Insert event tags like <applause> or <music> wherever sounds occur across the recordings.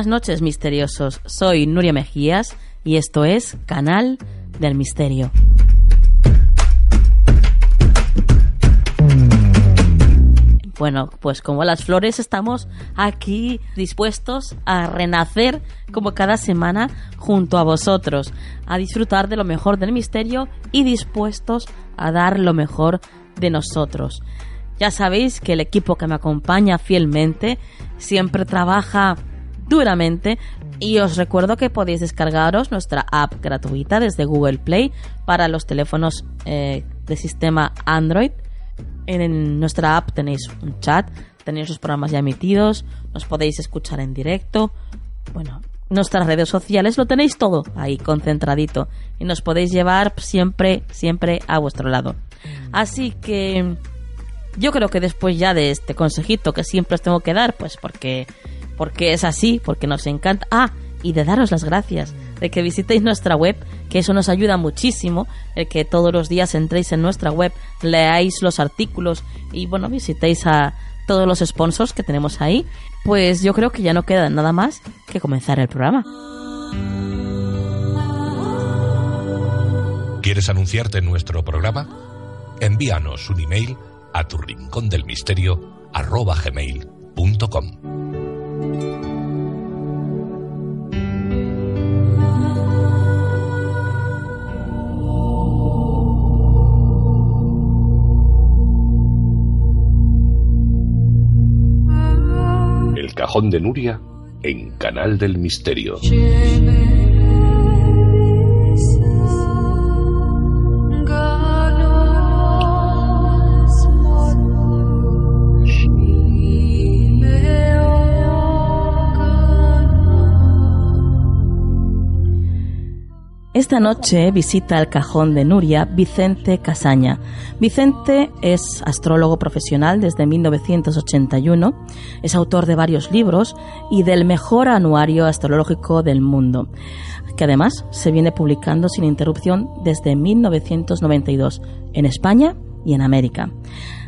Buenas noches, misteriosos. Soy Nuria Mejías y esto es Canal del Misterio. Bueno, pues como las flores estamos aquí dispuestos a renacer como cada semana junto a vosotros, a disfrutar de lo mejor del misterio y dispuestos a dar lo mejor de nosotros. Ya sabéis que el equipo que me acompaña fielmente siempre trabaja duramente. Y os recuerdo que podéis descargaros nuestra app gratuita desde Google Play para los teléfonos eh, de sistema Android. En, nuestra app tenéis un chat, tenéis los programas ya emitidos, nos podéis escuchar en directo. Bueno, nuestras redes sociales lo tenéis todo ahí concentradito y nos podéis llevar siempre, siempre a vuestro lado. Así que yo creo que después ya de este consejito que siempre os tengo que dar, pues porque porque es así, porque nos encanta. Ah, y de daros las gracias de que visitéis nuestra web, que eso nos ayuda muchísimo, el que todos los días entréis en nuestra web, leáis los artículos y bueno, visitéis a todos los sponsors que tenemos ahí, pues yo creo que ya no queda nada más que comenzar el programa. ¿Quieres anunciarte en nuestro programa? Envíanos un email a tu rincón del misterio gmail.com. Cajón de Nuria en Canal del Misterio. Esta noche visita el cajón de Nuria Vicente Casaña. Vicente es astrólogo profesional desde 1981, es autor de varios libros y del mejor anuario astrológico del mundo, que además se viene publicando sin interrupción desde 1992 en España y en América.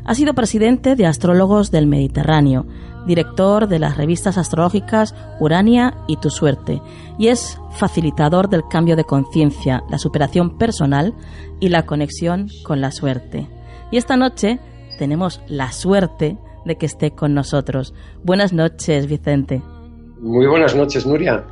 Ha sido presidente de Astrólogos del Mediterráneo, director de las revistas astrológicas Urania y Tu Suerte, y es facilitador del cambio de conciencia, la superación personal y la conexión con la suerte. Y esta noche tenemos la suerte de que esté con nosotros. Buenas noches, Vicente. Muy buenas noches, Nuria.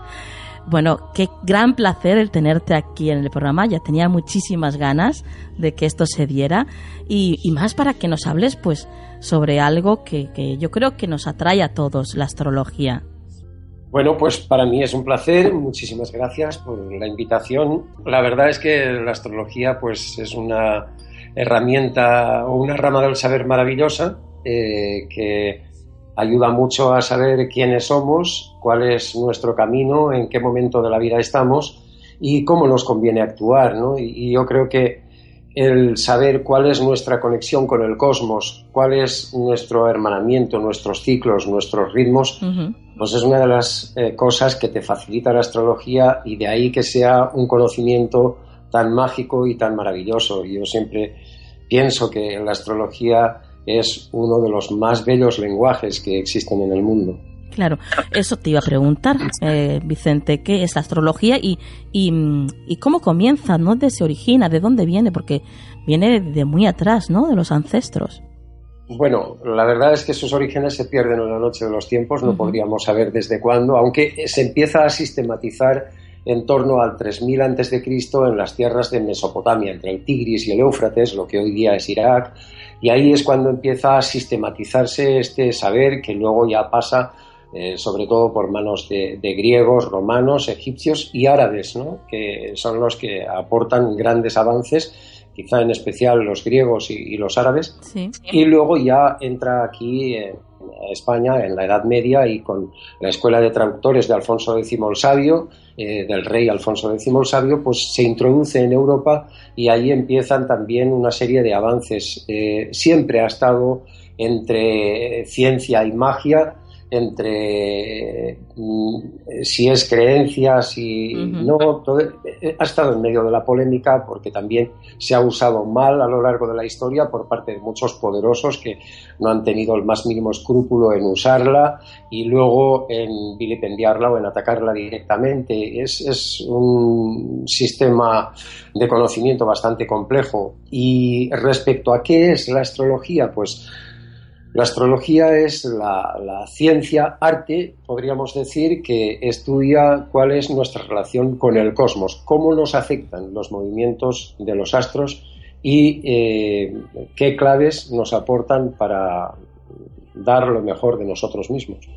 Bueno, qué gran placer el tenerte aquí en el programa. Ya tenía muchísimas ganas de que esto se diera y, más para que nos hables, pues, sobre algo que, que yo creo que nos atrae a todos, la astrología. Bueno, pues para mí es un placer. Muchísimas gracias por la invitación. La verdad es que la astrología, pues, es una herramienta o una rama del saber maravillosa eh, que ayuda mucho a saber quiénes somos, cuál es nuestro camino, en qué momento de la vida estamos y cómo nos conviene actuar. ¿no? Y, yo creo que el saber cuál es nuestra conexión con el cosmos, cuál es nuestro hermanamiento, nuestros ciclos, nuestros ritmos, pues es una de las eh, cosas que te facilita la astrología y de ahí que sea un conocimiento tan mágico y tan maravilloso. Yo siempre pienso que la astrología es uno de los más bellos lenguajes que existen en el mundo. Claro, eso te iba a preguntar, eh, Vicente, ¿qué es la astrología y, y, cómo comienza, ¿no? ¿De se origina? ¿De dónde viene? Porque viene de muy atrás, ¿no? De los ancestros. Bueno, la verdad es que sus orígenes se pierden en la noche de los tiempos, no podríamos saber desde cuándo, aunque se empieza a sistematizar en torno al 3000 a.C. en las tierras de Mesopotamia, entre el Tigris y el Éufrates, lo que hoy día es Irak, y ahí es cuando empieza a sistematizarse este saber que luego ya pasa eh, sobre todo por manos de, griegos, romanos, egipcios y árabes, ¿no? que son los que aportan grandes avances, quizá en especial los griegos y, los árabes. Y luego ya entra aquí en España en la Edad Media y con la escuela de traductores de Alfonso X el Sabio, eh, del rey Alfonso X el Sabio, pues se introduce en Europa y ahí empiezan también una serie de avances. Eh, siempre ha estado entre ciencia y magia entre mm, si es creencias y no, eh, ha estado en medio de la polémica porque también se ha usado mal a lo largo de la historia por parte de muchos poderosos que no han tenido el más mínimo escrúpulo en usarla y luego en vilipendiarla o en atacarla directamente. Es, es un sistema de conocimiento bastante complejo. Y respecto a qué es la astrología, pues la astrología es la, ciencia, arte, podríamos decir, que estudia cuál es nuestra relación con el cosmos, cómo nos afectan los movimientos de los astros y eh, qué claves nos aportan para dar lo mejor de nosotros mismos.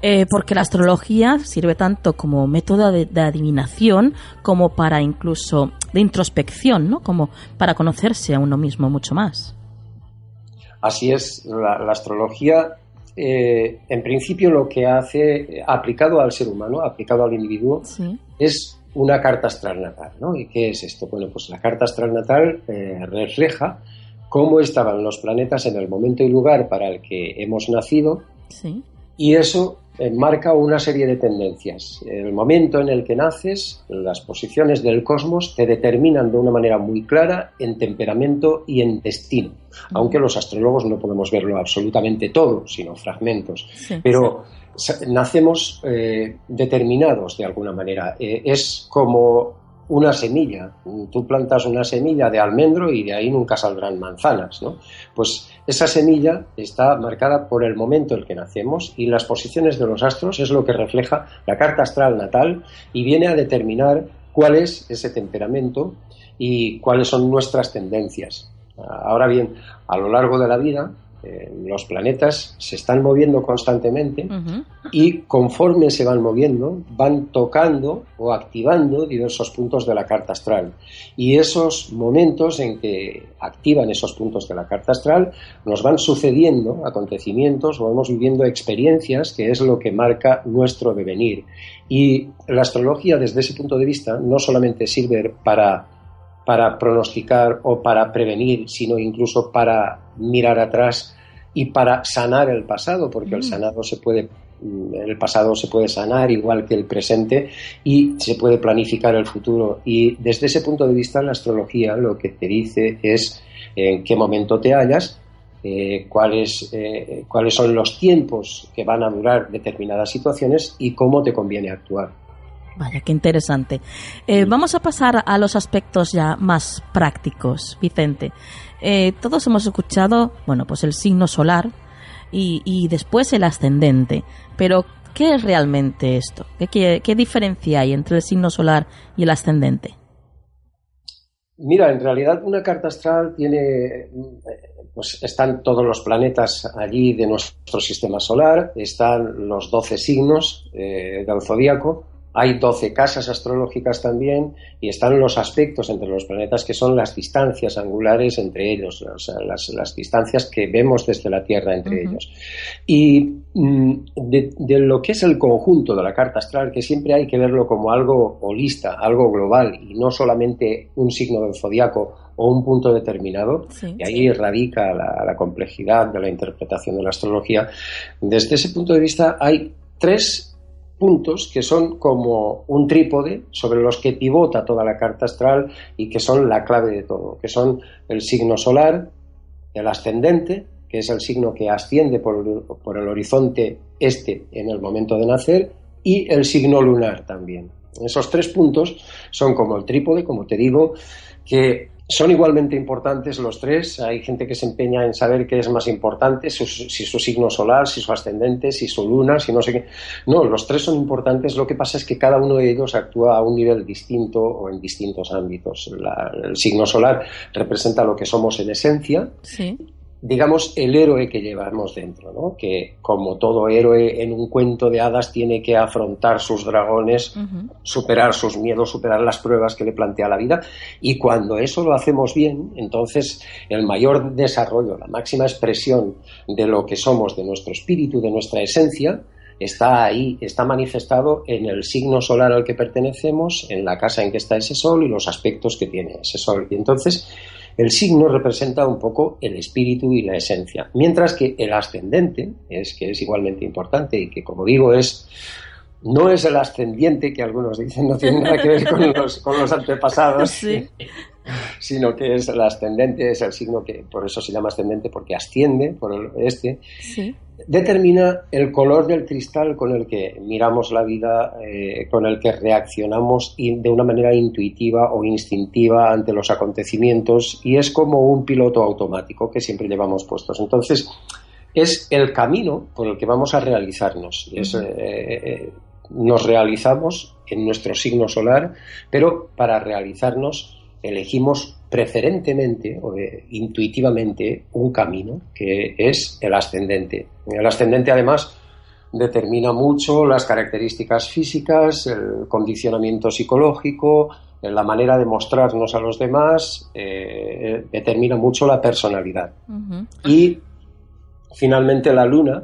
Eh, porque la astrología sirve tanto como método de, de, adivinación como para incluso de introspección, ¿no? Como para conocerse a uno mismo mucho más. Así es, la, astrología eh, en principio lo que hace, aplicado al ser humano, aplicado al individuo, es una carta astral natal. ¿no? ¿Y qué es esto? Bueno, pues la carta astral natal eh, refleja cómo estaban los planetas en el momento y lugar para el que hemos nacido y eso marca una serie de tendencias. El momento en el que naces, las posiciones del cosmos te determinan de una manera muy clara en temperamento y en destino, aunque los astrólogos no podemos verlo absolutamente todo, sino fragmentos. Pero nacemos eh, determinados de alguna manera. Eh, es como una semilla. Tú plantas una semilla de almendro y de ahí nunca saldrán manzanas, ¿no? Pues esa semilla está marcada por el momento en el que nacemos y las posiciones de los astros es lo que refleja la carta astral natal y viene a determinar cuál es ese temperamento y cuáles son nuestras tendencias. Ahora bien, a lo largo de la vida eh, los planetas se están moviendo constantemente y conforme se van moviendo van tocando o activando diversos puntos de la carta astral. Y esos momentos en que activan esos puntos de la carta astral nos van sucediendo acontecimientos o vamos viviendo experiencias que es lo que marca nuestro devenir. Y la astrología desde ese punto de vista no solamente sirve para para pronosticar o para prevenir, sino incluso para mirar atrás y para sanar el pasado, porque el mm. sanado se puede mm, el pasado se puede sanar igual que el presente y se puede planificar el futuro. Y desde ese punto de vista, la astrología lo que te dice es en qué momento te hallas, eh, cuáles, eh, cuáles son los tiempos que van a durar determinadas situaciones y cómo te conviene actuar. Vaya, qué interesante. Eh, vamos a pasar a los aspectos ya más prácticos, Vicente. Eh, todos hemos escuchado, bueno, pues el signo solar y, después el ascendente. Pero, ¿qué es realmente esto? ¿Qué, qué diferencia hay entre el signo solar y el ascendente? Mira, en realidad una carta astral tiene, pues están todos los planetas allí de nuestro sistema solar, están los 12 signos eh, del zodíaco, hay 12 casas astrológicas también y están los aspectos entre los planetas que son las distancias angulares entre ellos, las, distancias que vemos desde la Tierra entre ellos. Y mm, de, lo que es el conjunto de la carta astral, que siempre hay que verlo como algo holista, algo global y no solamente un signo del zodiaco o un punto determinado, y ahí radica la, la complejidad de la interpretación de la astrología. Desde ese punto de vista hay tres puntos que son como un trípode sobre los que pivota toda la carta astral y que son la clave de todo, que son el signo solar, el ascendente, que es el signo que asciende por, el horizonte este en el momento de nacer, y el signo lunar también. Esos tres puntos son como el trípode, como te digo, que son igualmente importantes los tres. Hay gente que se empeña en saber qué es más importante, si su signo solar, si su ascendente, si su luna, si no sé qué. No, los tres son importantes. Lo que pasa es que cada uno de ellos actúa a un nivel distinto o en distintos ámbitos. el signo solar representa lo que somos en esencia. Sí digamos, el héroe que llevamos dentro, ¿no? que como todo héroe en un cuento de hadas tiene que afrontar sus dragones, superar sus miedos, superar las pruebas que le plantea la vida, y cuando eso lo hacemos bien, entonces el mayor desarrollo, la máxima expresión de lo que somos, de nuestro espíritu, de nuestra esencia, está ahí, está manifestado en el signo solar al que pertenecemos, en la casa en que está ese sol y los aspectos que tiene ese sol. Y entonces, el signo representa un poco el espíritu y la esencia, mientras que el ascendente, es que es igualmente importante y que, como digo, es no es el ascendiente que algunos dicen, no tiene nada que ver con <laughs> los, con los antepasados, <laughs> sino que es el ascendente, es el signo que por eso se llama ascendente, porque asciende por el este, determina el color del cristal con el que miramos la vida, eh, con el que reaccionamos de una manera intuitiva o instintiva ante los acontecimientos y es como un piloto automático que siempre llevamos puestos. Entonces, es el camino por el que vamos a realizarnos. Es, eh, eh, nos realizamos en nuestro signo solar, pero para realizarnos elegimos preferentemente o intuitivamente un camino que es el ascendente. El ascendente además determina mucho las características físicas, el condicionamiento psicológico, la manera de mostrarnos a los demás, eh, determina mucho la personalidad. Y finalmente la luna,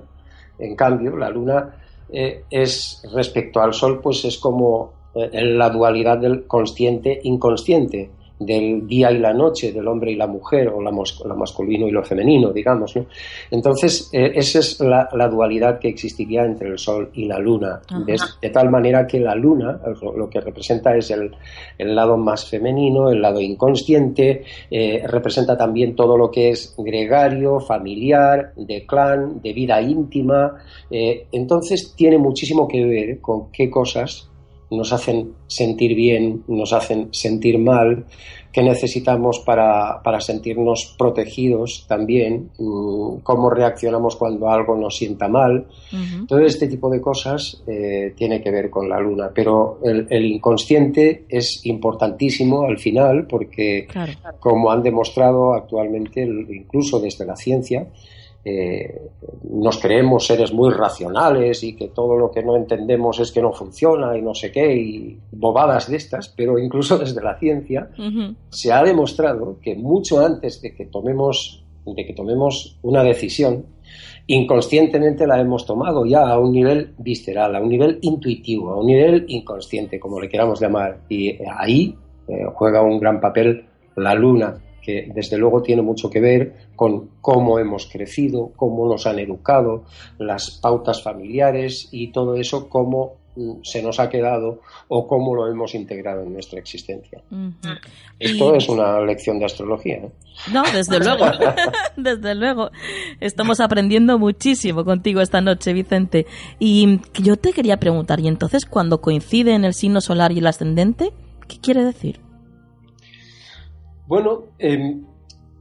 en cambio, la luna eh, es respecto al sol, pues es como eh, la dualidad del consciente inconsciente del día y la noche, del hombre y la mujer, o la, masculino y lo femenino, digamos. ¿no? Entonces, eh, esa es la, dualidad que existiría entre el Sol y la Luna, de, tal manera que la Luna lo que representa es el, lado más femenino, el lado inconsciente, eh, representa también todo lo que es gregario, familiar, de clan, de vida íntima. Eh, entonces, tiene muchísimo que ver con qué cosas nos hacen sentir bien, nos hacen sentir mal, qué necesitamos para, sentirnos protegidos también, mm, cómo reaccionamos cuando algo nos sienta mal. Todo este tipo de cosas eh, tiene que ver con la luna, pero el, inconsciente es importantísimo al final porque, como han demostrado actualmente, incluso desde la ciencia, eh, nos creemos seres muy racionales y que todo lo que no entendemos es que no funciona y no sé qué, y bobadas de estas, pero incluso <laughs> desde la ciencia se ha demostrado que mucho antes de que tomemos, de que tomemos una decisión, inconscientemente la hemos tomado ya a un nivel visceral, a un nivel intuitivo, a un nivel inconsciente, como le queramos llamar. Y ahí eh, juega un gran papel la luna, que desde luego tiene mucho que ver con cómo hemos crecido, cómo nos han educado, las pautas familiares y todo eso, cómo mm, se nos ha quedado o cómo lo hemos integrado en nuestra existencia. Esto es una lección de astrología. ¿no? No, desde luego, <laughs> desde luego. Estamos aprendiendo muchísimo contigo esta noche, Vicente. Y yo te quería preguntar, ¿y entonces cuando coinciden el signo solar y el ascendente, qué quiere decir? Bueno, em,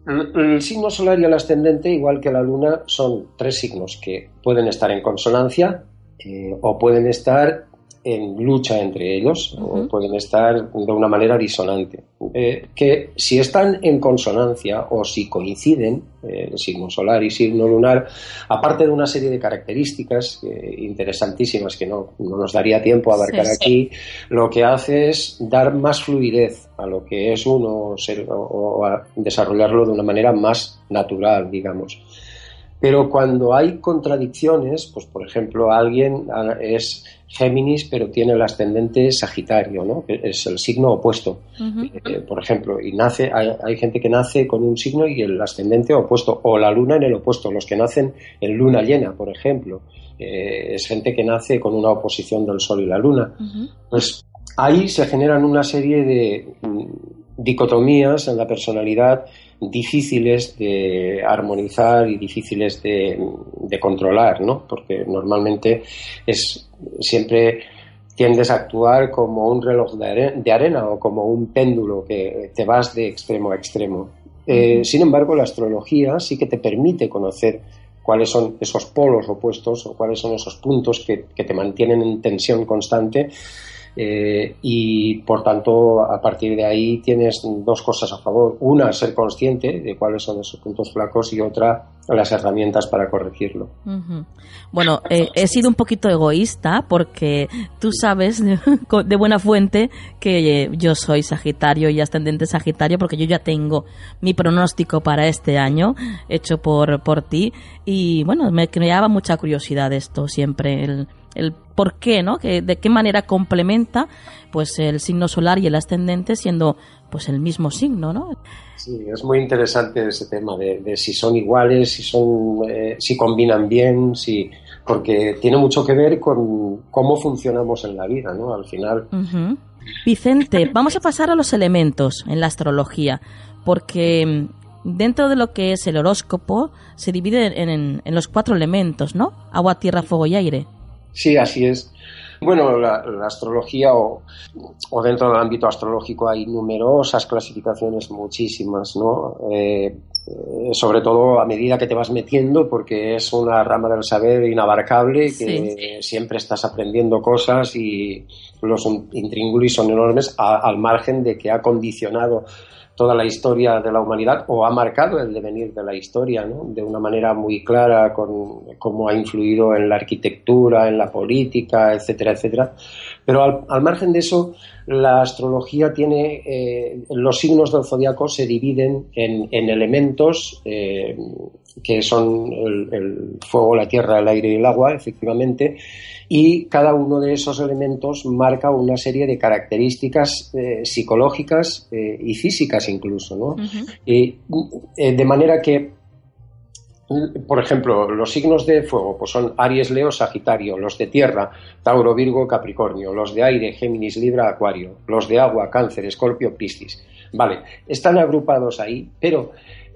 el signo solar y el ascendente, igual que la luna, son tres signos que pueden estar en consonancia eh, o pueden estar en lucha entre ellos o pueden estar de una manera disonante. Eh, que si están en consonancia o si coinciden, eh, el signo solar y signo lunar, aparte de una serie de características interesantísimas que no, nos daría tiempo a abarcar aquí, lo que hace es dar más fluidez a lo que es uno o a desarrollarlo de una manera más natural, digamos. Pero cuando hay contradicciones, pues por ejemplo, alguien es Géminis, pero tiene el ascendente Sagitario, ¿no? Es el signo opuesto. Eh, por ejemplo, y nace, hay, gente que nace con un signo y el ascendente opuesto, o la luna en el opuesto, los que nacen en luna llena, por ejemplo. Eh, es gente que nace con una oposición del Sol y la Luna. Pues ahí se generan una serie de mm, dicotomías en la personalidad difíciles de armonizar y difíciles de, controlar, ¿no? Porque normalmente es siempre tiendes a actuar como un reloj de, arena o como un péndulo que te vas de extremo a extremo. Eh, sin embargo, la astrología sí que te permite conocer cuáles son esos polos opuestos o cuáles son esos puntos que, que te mantienen en tensión constante eh, y por tanto, a partir de ahí tienes dos cosas a favor. Una, ser consciente de cuáles son esos puntos flacos y otra, las herramientas para corregirlo. Bueno, eh, he sido un poquito egoísta porque tú sabes de, <laughs> buena fuente que yo soy Sagitario y ascendente Sagitario porque yo ya tengo mi pronóstico para este año hecho por, por ti y bueno, me creaba mucha curiosidad esto siempre, el el por qué, ¿no? Que, de qué manera complementa pues el signo solar y el ascendente siendo pues el mismo signo, ¿no? Sí, es muy interesante ese tema de, si son iguales, si son, eh, si combinan bien, si porque tiene mucho que ver con cómo funcionamos en la vida, ¿no? Al final. Vicente, <laughs> vamos a pasar a los elementos en la astrología, porque mm, dentro de lo que es el horóscopo se divide en los cuatro elementos, ¿no? Agua, tierra, fuego y aire. Sí, así es. Bueno, la, astrología o, dentro del ámbito astrológico hay numerosas clasificaciones, muchísimas, ¿no? Eh, eh, sobre todo a medida que te vas metiendo, porque es una rama del saber inabarcable, que siempre estás aprendiendo cosas y los intríngulis son enormes al margen de que ha condicionado toda la historia de la humanidad o ha marcado el devenir de la historia ¿no? de una manera muy clara con cómo ha influido en la arquitectura, en la política, etcétera, etcétera. Pero al, margen de eso, la astrología tiene, eh, los signos del zodiaco se dividen en, elementos eh, que son el, fuego, la tierra, el aire y el agua, efectivamente, y cada uno de esos elementos marca una serie de características eh, psicológicas y físicas incluso, ¿no? y, de manera que por ejemplo, los signos de fuego pues son Aries, Leo, Sagitario, los de tierra, Tauro, Virgo, Capricornio, los de aire, Géminis, Libra, Acuario, los de agua, Cáncer, Escorpio, Piscis. Vale, están agrupados ahí, pero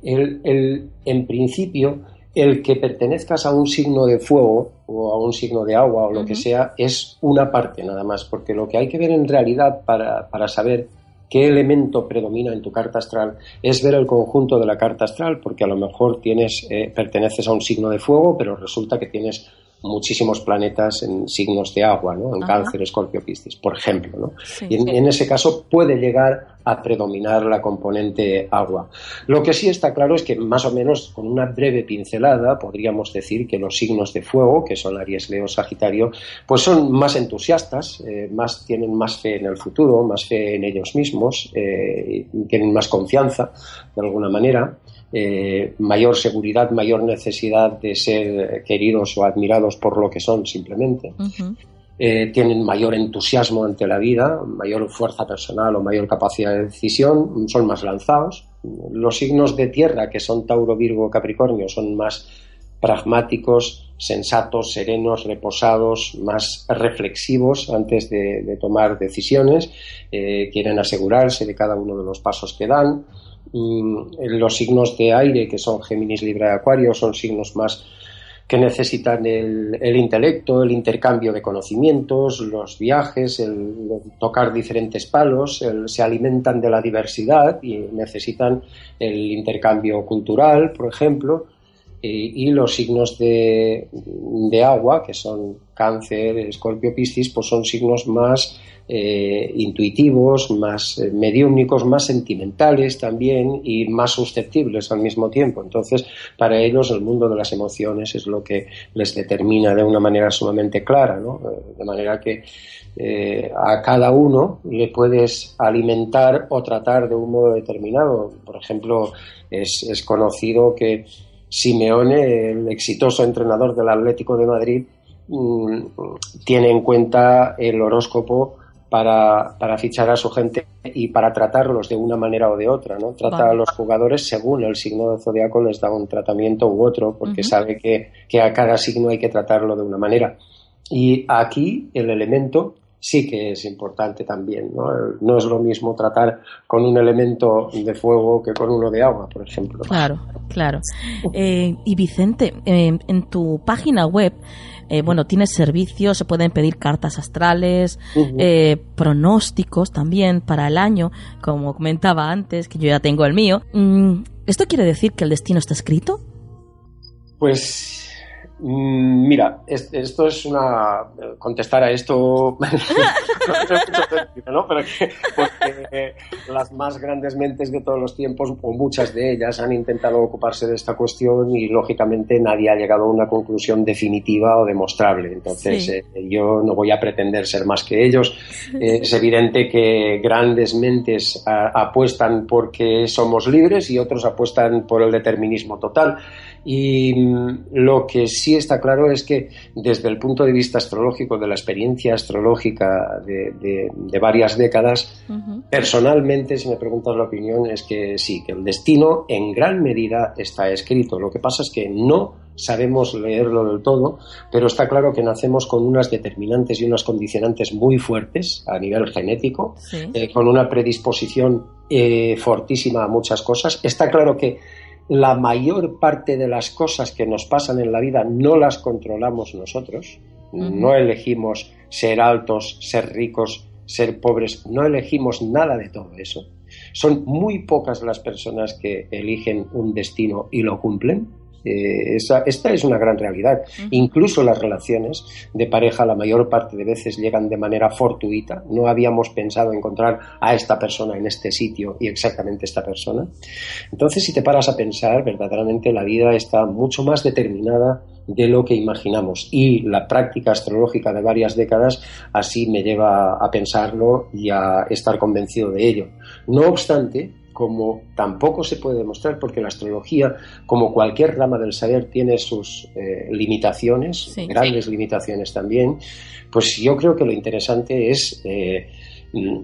en principio el que pertenezcas a un signo de fuego o a un signo de agua o lo que sea es una parte nada más, porque lo que hay que ver en realidad para, para saber qué elemento predomina en tu carta astral es ver el conjunto de la carta astral, porque a lo mejor tienes, eh, perteneces a un signo de fuego, pero resulta que tienes muchísimos planetas en signos de agua, ¿no? en cáncer, escorpio, piscis, por ejemplo. ¿no? y en, ese caso puede llegar a predominar la componente agua. Lo que sí está claro es que más o menos con una breve pincelada podríamos decir que los signos de fuego, que son Aries, Leo, Sagitario, pues son más entusiastas, eh, más, tienen más fe en el futuro, más fe en ellos mismos, eh, tienen más confianza de alguna manera. Eh, mayor seguridad, mayor necesidad de ser queridos o admirados por lo que son simplemente. Eh, tienen mayor entusiasmo ante la vida, mayor fuerza personal o mayor capacidad de decisión, son más lanzados. Los signos de tierra, que son Tauro, Virgo, Capricornio, son más pragmáticos, sensatos, serenos, reposados, más reflexivos antes de, tomar decisiones, eh, quieren asegurarse de cada uno de los pasos que dan. Mm, los signos de aire, que son Géminis, Libra y Acuario, son signos más que necesitan el, intelecto, el intercambio de conocimientos, los viajes, el, tocar diferentes palos, se alimentan de la diversidad y necesitan el intercambio cultural, por ejemplo, y, los signos de, de, agua, que son cáncer, escorpio, piscis, pues son signos más eh, intuitivos, más eh, mediúmnicos, más sentimentales también y más susceptibles al mismo tiempo. Entonces, para ellos el mundo de las emociones es lo que les determina de una manera sumamente clara, ¿no? Eh, de manera que a cada uno le puedes alimentar o tratar de un modo determinado. Por ejemplo, es, es conocido que Simeone, el exitoso entrenador del Atlético de Madrid, mm, tiene en cuenta el horóscopo para, para, fichar a su gente y para tratarlos de una manera o de otra, ¿no? Trata a los jugadores según el signo de zodiaco les da un tratamiento u otro, porque sabe que, que, a cada signo hay que tratarlo de una manera. Y aquí el elemento sí que es importante también. ¿no? no es lo mismo tratar con un elemento de fuego que con uno de agua, por ejemplo. Claro, claro. Eh, y Vicente, eh, en tu página web, eh, bueno, tienes servicios, se pueden pedir cartas astrales, pronósticos también para el año, como comentaba antes, que yo ya tengo el mío. Mm, ¿Esto quiere decir que el destino está escrito? Pues mira, esto es una. Contestar a esto. <laughs> ¿no? Pero que, porque las más grandes mentes de todos los tiempos, o muchas de ellas, han intentado ocuparse de esta cuestión y, lógicamente, nadie ha llegado a una conclusión definitiva o demostrable. Entonces, eh, yo no voy a pretender ser más que ellos. <laughs> es evidente que grandes mentes apuestan porque somos libres y otros apuestan por el determinismo total. Y mm, lo que sí está claro es que desde el punto de vista astrológico, de la experiencia astrológica de, varias décadas, personalmente, si me preguntas la opinión, es que sí, que el destino en gran medida está escrito. Lo que pasa es que no sabemos leerlo del todo, pero está claro que nacemos con unas determinantes y unas condicionantes muy fuertes a nivel genético, eh, con una predisposición eh, fortísima a muchas cosas. Está claro que la mayor parte de las cosas que nos pasan en la vida no las controlamos nosotros. No elegimos ser altos, ser ricos, ser pobres. No elegimos nada de todo eso. Son muy pocas las personas que eligen un destino y lo cumplen. Eh, esta es una gran realidad. Incluso las relaciones de pareja la mayor parte de veces llegan de manera fortuita. No habíamos pensado encontrar a esta persona en este sitio y exactamente esta persona. Entonces, si te paras a pensar, verdaderamente la vida está mucho más determinada de lo que imaginamos. Y la práctica astrológica de varias décadas así me lleva a pensarlo y a estar convencido de ello. No obstante, como tampoco se puede demostrar, porque la astrología, como cualquier rama del saber, tiene sus eh, limitaciones, grandes limitaciones también, pues yo creo que lo interesante es eh, mm,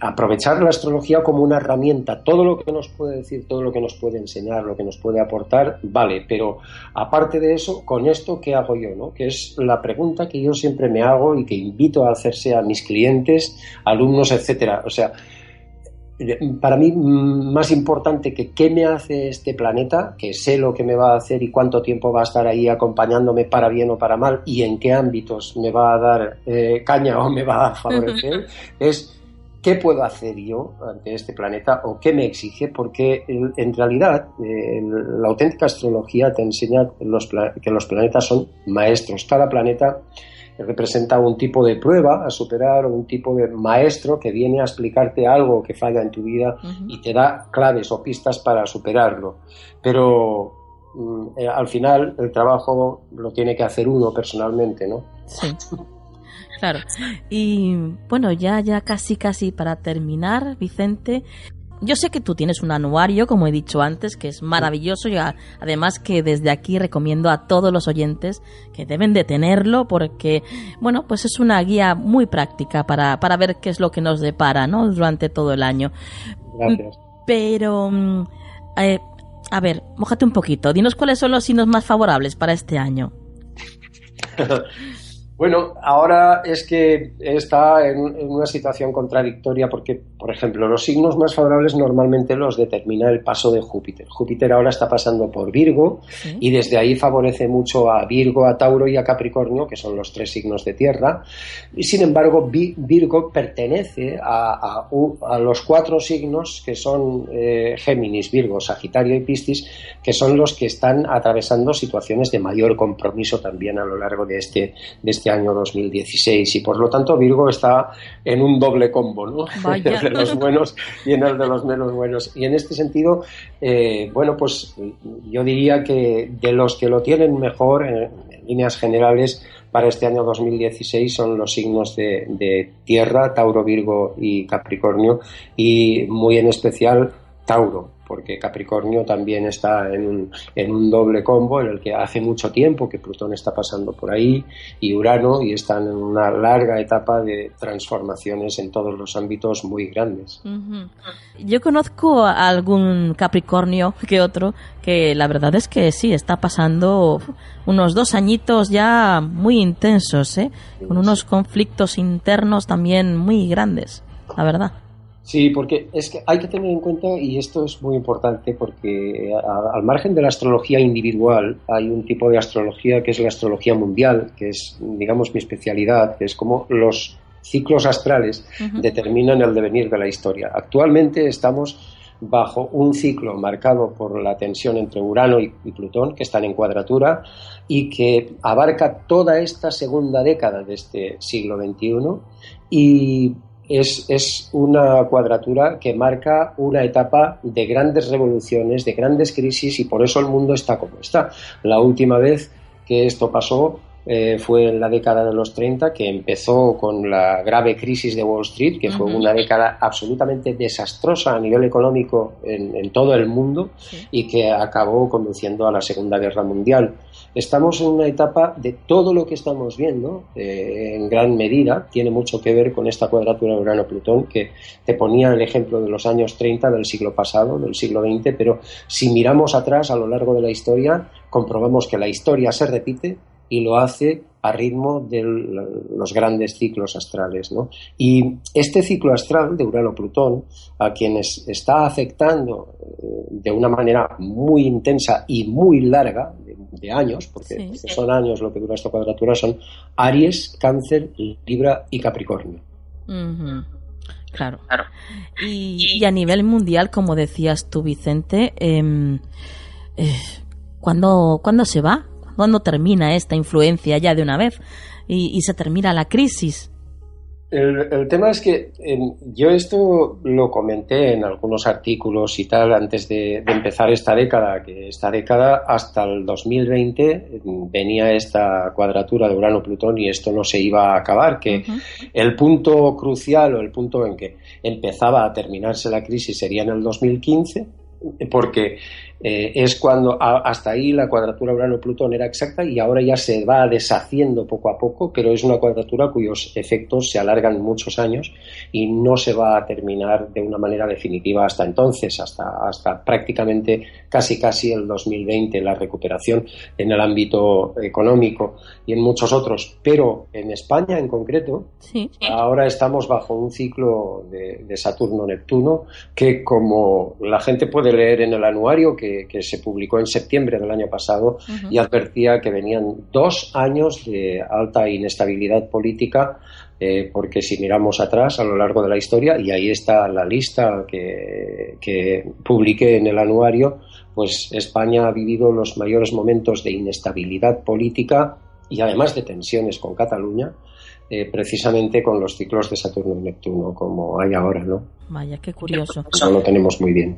aprovechar la astrología como una herramienta. Todo lo que nos puede decir, todo lo que nos puede enseñar, lo que nos puede aportar, vale, pero aparte de eso, con esto, ¿qué hago yo? ¿no? Que es la pregunta que yo siempre me hago y que invito a hacerse a mis clientes, alumnos, etcétera. O sea, para mí mm, más importante que qué me hace este planeta, que sé lo que me va a hacer y cuánto tiempo va a estar ahí acompañándome para bien o para mal y en qué ámbitos me va a dar eh, caña o me va a favorecer, es qué puedo hacer yo ante este planeta o qué me exige, porque en realidad la auténtica astrología te enseña que los planetas son maestros. Cada planeta representa un tipo de prueba a superar o un tipo de maestro que viene a explicarte algo que falla en tu vida y te da claves o pistas para superarlo. Pero mm, eh, al final el trabajo lo tiene que hacer uno personalmente, ¿no? Sí. Claro. Y bueno, ya ya casi casi para terminar, Vicente, yo sé que tú tienes un anuario, como he dicho antes, que es maravilloso y además que desde aquí recomiendo a todos los oyentes que deben de tenerlo porque, bueno, pues es una guía muy práctica para, para ver qué es lo que nos depara, ¿no? Durante todo el año. Gracias. Pero, mm, eh, a ver, mojate un poquito. Dinos cuáles son los signos más favorables para este año. <laughs> Bueno, ahora es que está en, una situación contradictoria porque, por ejemplo, los signos más favorables normalmente los determina el paso de Júpiter. Júpiter ahora está pasando por Virgo y desde ahí favorece mucho a Virgo, a Tauro y a Capricornio, que son los tres signos de tierra. Y sin embargo, Virgo pertenece a, los cuatro signos que son eh, Géminis, Virgo, Sagitario y Piscis, que son los que están atravesando situaciones de mayor compromiso también a lo largo de este, de este año 2016 y por lo tanto Virgo está en un doble combo, ¿no? <laughs> los <laughs> buenos y en el de los menos buenos. Y en este sentido, eh, bueno, pues yo diría que de los que lo tienen mejor en, líneas generales para este año 2016 son los signos de, de Tierra, Tauro, Virgo y Capricornio y muy en especial Tauro, porque Capricornio también está en un, en un, doble combo en el que hace mucho tiempo que Plutón está pasando por ahí y Urano y están en una larga etapa de transformaciones en todos los ámbitos muy grandes. Yo conozco a algún Capricornio que otro que la verdad es que sí, está pasando unos dos añitos ya muy intensos, ¿eh? con unos conflictos internos también muy grandes, la verdad. Sí, porque es que hay que tener en cuenta, y esto es muy importante, porque al margen de la astrología individual, hay un tipo de astrología que es la astrología mundial, que es, digamos, mi especialidad, que es como los ciclos astrales determinan el devenir de la historia. Actualmente estamos bajo un ciclo marcado por la tensión entre Urano y, y, Plutón, que están en cuadratura, y que abarca toda esta segunda década de este siglo XXI, y es, una cuadratura que marca una etapa de grandes revoluciones, de grandes crisis y por eso el mundo está como está. La última vez que esto pasó eh, fue en la década de los 30, que empezó con la grave crisis de Wall Street, que fue una década absolutamente desastrosa a nivel económico en, todo el mundo y que acabó conduciendo a la Segunda Guerra Mundial. Estamos en una etapa de todo lo que estamos viendo, eh, en gran medida, tiene mucho que ver con esta cuadratura de Urano-Plutón, que te ponía el ejemplo de los años 30 del siglo pasado, del siglo XX, pero si miramos atrás a lo largo de la historia, comprobamos que la historia se repite y lo hace a ritmo de los grandes ciclos astrales. ¿no? Y este ciclo astral de Urano-Plutón, a quienes está afectando eh, de una manera muy intensa y muy larga, de, años, porque, son años lo que dura esta cuadratura, son Aries, Cáncer, Libra y Capricornio. Claro. claro. Y, a nivel mundial, como decías tú, Vicente, em, eh, ¿cuándo, ¿cuándo se va? ¿Cuándo termina esta influencia ya de una vez y, se termina la crisis? El, tema es que yo esto lo comenté en algunos artículos y tal antes de, empezar esta década, que esta década hasta el 2020 venía esta cuadratura de Urano-Plutón y esto no se iba a acabar, que el punto crucial o el punto en que empezaba a terminarse la crisis sería en el 2015 porque eh, es cuando hasta ahí la cuadratura Urano-Plutón era exacta y ahora ya se va deshaciendo poco a poco, pero es una cuadratura cuyos efectos se alargan muchos años y no se va a terminar de una manera definitiva hasta entonces, hasta, hasta prácticamente casi casi el 2020, la recuperación en el ámbito económico y en muchos otros. Pero en España en concreto, ahora estamos bajo un ciclo de Saturno-Neptuno que como la gente puede leer en el anuario, que que, se publicó en septiembre del año pasado y advertía que venían dos años de alta inestabilidad política eh, porque si miramos atrás a lo largo de la historia, y ahí está la lista que, que, publiqué en el anuario, pues España ha vivido los mayores momentos de inestabilidad política y además de tensiones con Cataluña, eh, precisamente con los ciclos de Saturno y Neptuno, como hay ahora, ¿no? Vaya, qué curioso. Lo tenemos muy bien.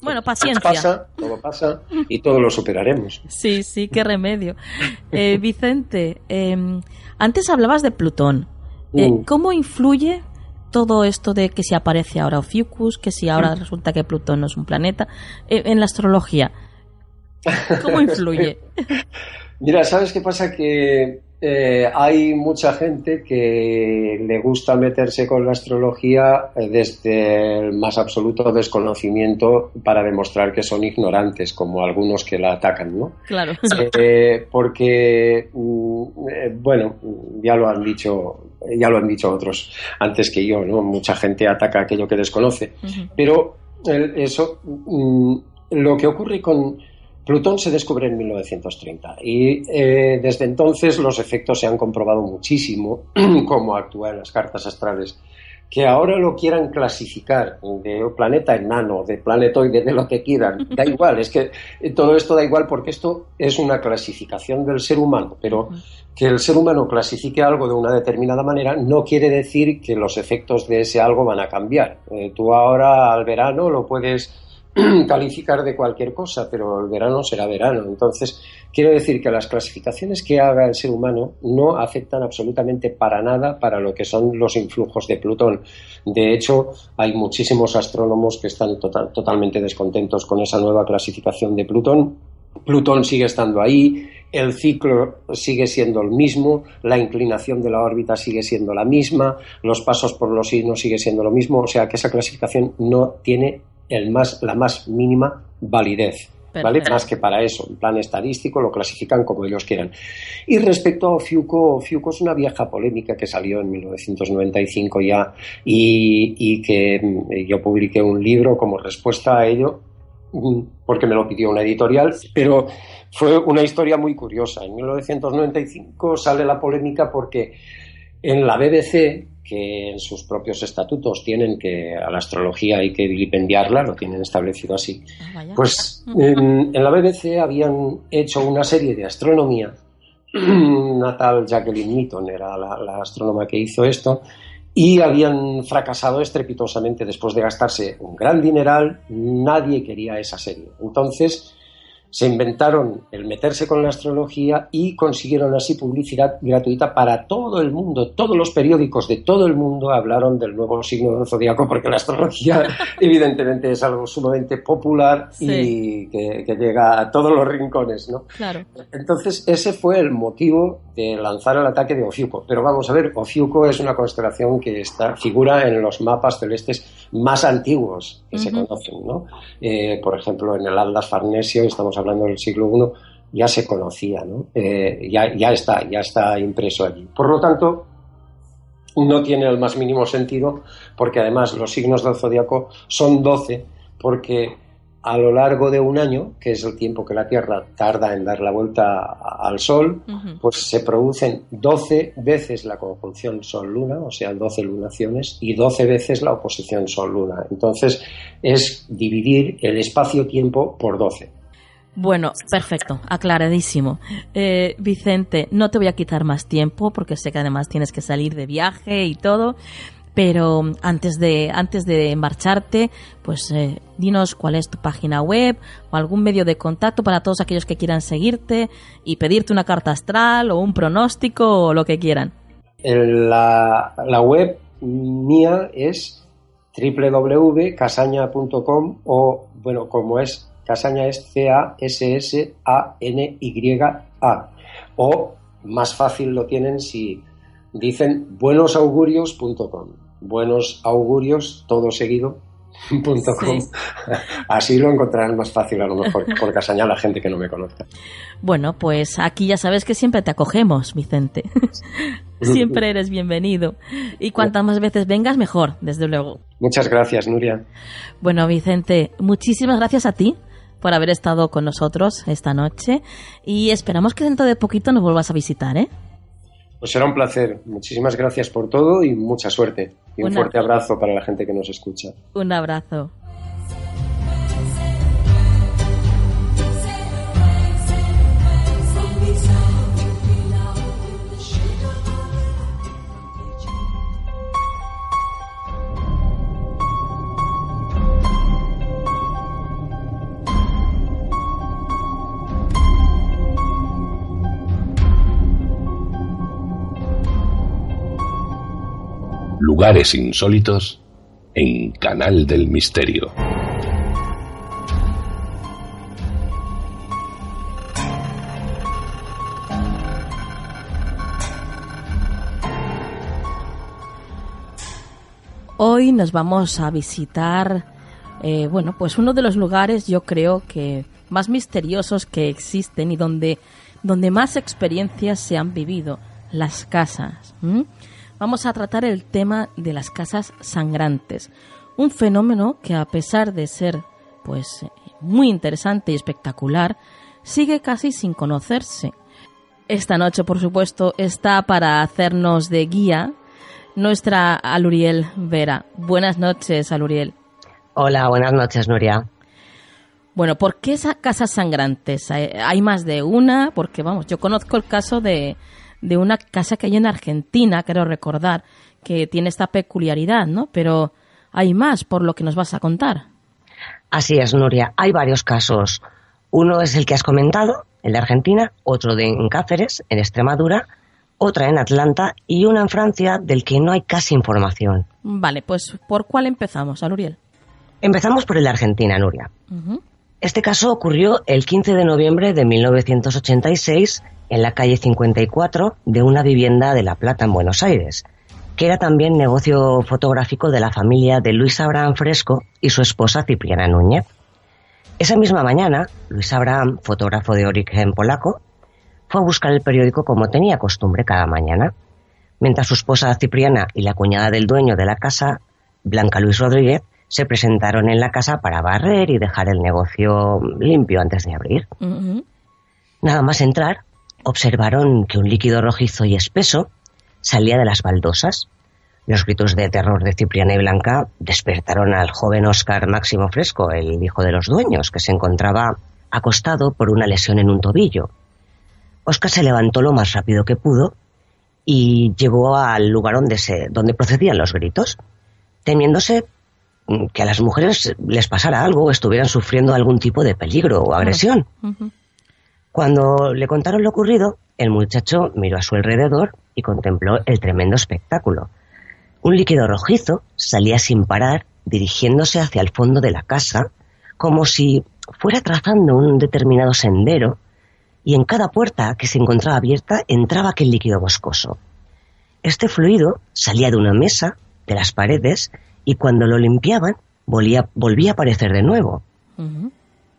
Bueno, paciencia. Pasa, todo pasa y todo lo superaremos. <laughs> Sí, sí, qué remedio. Eh, Vicente, em, antes hablabas de Plutón. Eh, mm. ¿Cómo influye todo esto de que si aparece ahora Ophiuchus, que si ahora resulta que Plutón no es un planeta, eh, en la astrología? ¿Cómo <laughs> influye? Mira, ¿sabes qué pasa? Que eh, hay mucha gente que le gusta meterse con la astrología eh, desde el más absoluto desconocimiento para demostrar que son ignorantes, como algunos que la atacan, ¿no? Claro. <laughs> Eh, porque, mm, bueno, ya lo han dicho, ya lo han dicho otros antes que yo, ¿no? Mucha gente ataca aquello que desconoce, pero eso, mm, lo que ocurre con Plutón se descubre en 1930 y eh, desde entonces los efectos se han comprobado muchísimo, <clears throat> como actúa en las cartas astrales. Que ahora lo quieran clasificar de planeta enano, de planetoide, de lo que quieran, <laughs> da igual, es que todo esto da igual porque esto es una clasificación del ser humano, pero que el ser humano clasifique algo de una determinada manera no quiere decir que los efectos de ese algo van a cambiar. Eh, tú ahora al verano lo puedes <clears throat> calificar de cualquier cosa, pero el verano será verano. Entonces, quiero decir que las clasificaciones que haga el ser humano no afectan absolutamente para nada para lo que son los influjos de Plutón. De hecho, hay muchísimos astrónomos que están totalmente descontentos con esa nueva clasificación de Plutón. Plutón sigue estando ahí, el ciclo sigue siendo el mismo, la inclinación de la órbita sigue siendo la misma, los pasos por los signos sigue siendo lo mismo, o sea que esa clasificación no tiene el más, la más mínima validez. ¿Vale? Más que para eso, en plan estadístico lo clasifican como ellos quieran. Y respecto a Ofiuco, Ofiuco es una vieja polémica que salió en 1995 ya y, y que mm, yo publiqué un libro como respuesta a ello mm, porque me lo pidió una editorial, pero fue una historia muy curiosa. En 1995 sale la polémica porque en la BBC que en sus propios estatutos tienen que a la astrología hay que vilipendiarla, lo tienen establecido así. Ah, pues en, la BBC habían hecho una serie de astronomía. <clears throat> Una tal Jacqueline Newton era la, la astrónoma que hizo esto y habían fracasado estrepitosamente después de gastarse un gran dineral. Nadie quería esa serie. Entonces se inventaron el meterse con la astrología y consiguieron así publicidad gratuita para todo el mundo. Todos los periódicos de todo el mundo hablaron del nuevo signo del zodiaco porque la astrología <laughs> evidentemente es algo sumamente popular y que, llega a todos los rincones, ¿no? Claro. Entonces ese fue el motivo de lanzar el ataque de Ofiuco. Pero vamos a ver, Ofiuco es una constelación que está, figura en los mapas celestes más antiguos que se conocen, ¿no? Eh, por ejemplo, en el Atlas Farnesio estamos hablando del siglo I, ya se conocía, ¿no? Eh, ya, ya, está, ya está impreso allí. Por lo tanto, no tiene el más mínimo sentido, porque además los signos del zodiaco son 12, porque a lo largo de un año, que es el tiempo que la Tierra tarda en dar la vuelta al Sol, pues se producen 12 veces la conjunción Sol-Luna, o sea, 12 lunaciones, y 12 veces la oposición Sol-Luna. Entonces, es dividir el espacio-tiempo por 12. Bueno, perfecto, aclaradísimo. Eh, Vicente, no te voy a quitar más tiempo porque sé que además tienes que salir de viaje y todo. Pero antes de, antes de marcharte, pues eh, dinos cuál es tu página web o algún medio de contacto para todos aquellos que quieran seguirte y pedirte una carta astral o un pronóstico o lo que quieran. La, la web mía es www.casaña.com o, bueno, como es Casaña es C-A-S-S-A-N-Y-A. O más fácil lo tienen si dicen buenosaugurios.com. Buenos augurios, todo seguido, <laughs> <laughs> Así lo encontrarán más fácil a lo mejor por Casaña la gente que no me conozca. Bueno, pues aquí ya sabes que siempre te acogemos, Vicente. <laughs> siempre eres bienvenido. Y cuantas más veces vengas, mejor, desde luego. Muchas gracias, Nuria. Bueno, Vicente, muchísimas gracias a ti por haber estado con nosotros esta noche y esperamos que dentro de poquito nos vuelvas a visitar, ¿eh? Pues será un placer. Muchísimas gracias por todo y mucha suerte. Y un fuerte abrazo para la gente que nos escucha. Un abrazo. Lugares insólitos en Canal del Misterio. Hoy nos vamos a visitar, eh, bueno, pues uno de los lugares yo creo que más misteriosos que existen y donde, donde más experiencias se han vivido, las casas vamos a tratar el tema de las casas sangrantes, un fenómeno que a pesar de ser pues muy interesante y espectacular, sigue casi sin conocerse. Esta noche, por supuesto, está para hacernos de guía nuestra Aluriel Vera. Buenas noches, Aluriel. Hola, buenas noches, Nuria. Bueno, ¿por qué esas casas sangrantes? ¿Hay más de una? Porque, vamos, yo conozco el caso de, de una casa que hay en Argentina, quiero recordar, que tiene esta peculiaridad, ¿no? Pero hay más por lo que nos vas a contar. Así es, Nuria. Hay varios casos. Uno es el que has comentado, el de Argentina, otro de en Cáceres, en Extremadura, otra en Atlanta y una en Francia del que no hay casi información. Vale, pues ¿por cuál empezamos, Aluriel? Empezamos por el de Argentina, Nuria. Este caso ocurrió el 15 de noviembre de 1986 en la calle 54 de una vivienda de La Plata en Buenos Aires, que era también negocio fotográfico de la familia de Luis Abraham Fresco y su esposa Cipriana Núñez. Esa misma mañana, Luis Abraham, fotógrafo de origen polaco, fue a buscar el periódico como tenía costumbre cada mañana, mientras su esposa Cipriana y la cuñada del dueño de la casa, Blanca Luis Rodríguez, se presentaron en la casa para barrer y dejar el negocio limpio antes de abrir. Nada más entrar, observaron que un líquido rojizo y espeso salía de las baldosas. Los gritos de terror de Cipriana y Blanca despertaron al joven Oscar Máximo Fresco, el hijo de los dueños, que se encontraba acostado por una lesión en un tobillo. Oscar se levantó lo más rápido que pudo y llegó al lugar donde, se, donde procedían los gritos, temiéndose que a las mujeres les pasara algo o estuvieran sufriendo algún tipo de peligro o agresión. Cuando le contaron lo ocurrido, el muchacho miró a su alrededor y contempló el tremendo espectáculo. Un líquido rojizo salía sin parar, dirigiéndose hacia el fondo de la casa, como si fuera trazando un determinado sendero, y en cada puerta que se encontraba abierta entraba aquel líquido boscoso. Este fluido salía de una mesa, de las paredes, y cuando lo limpiaban volvía, volvía a aparecer de nuevo.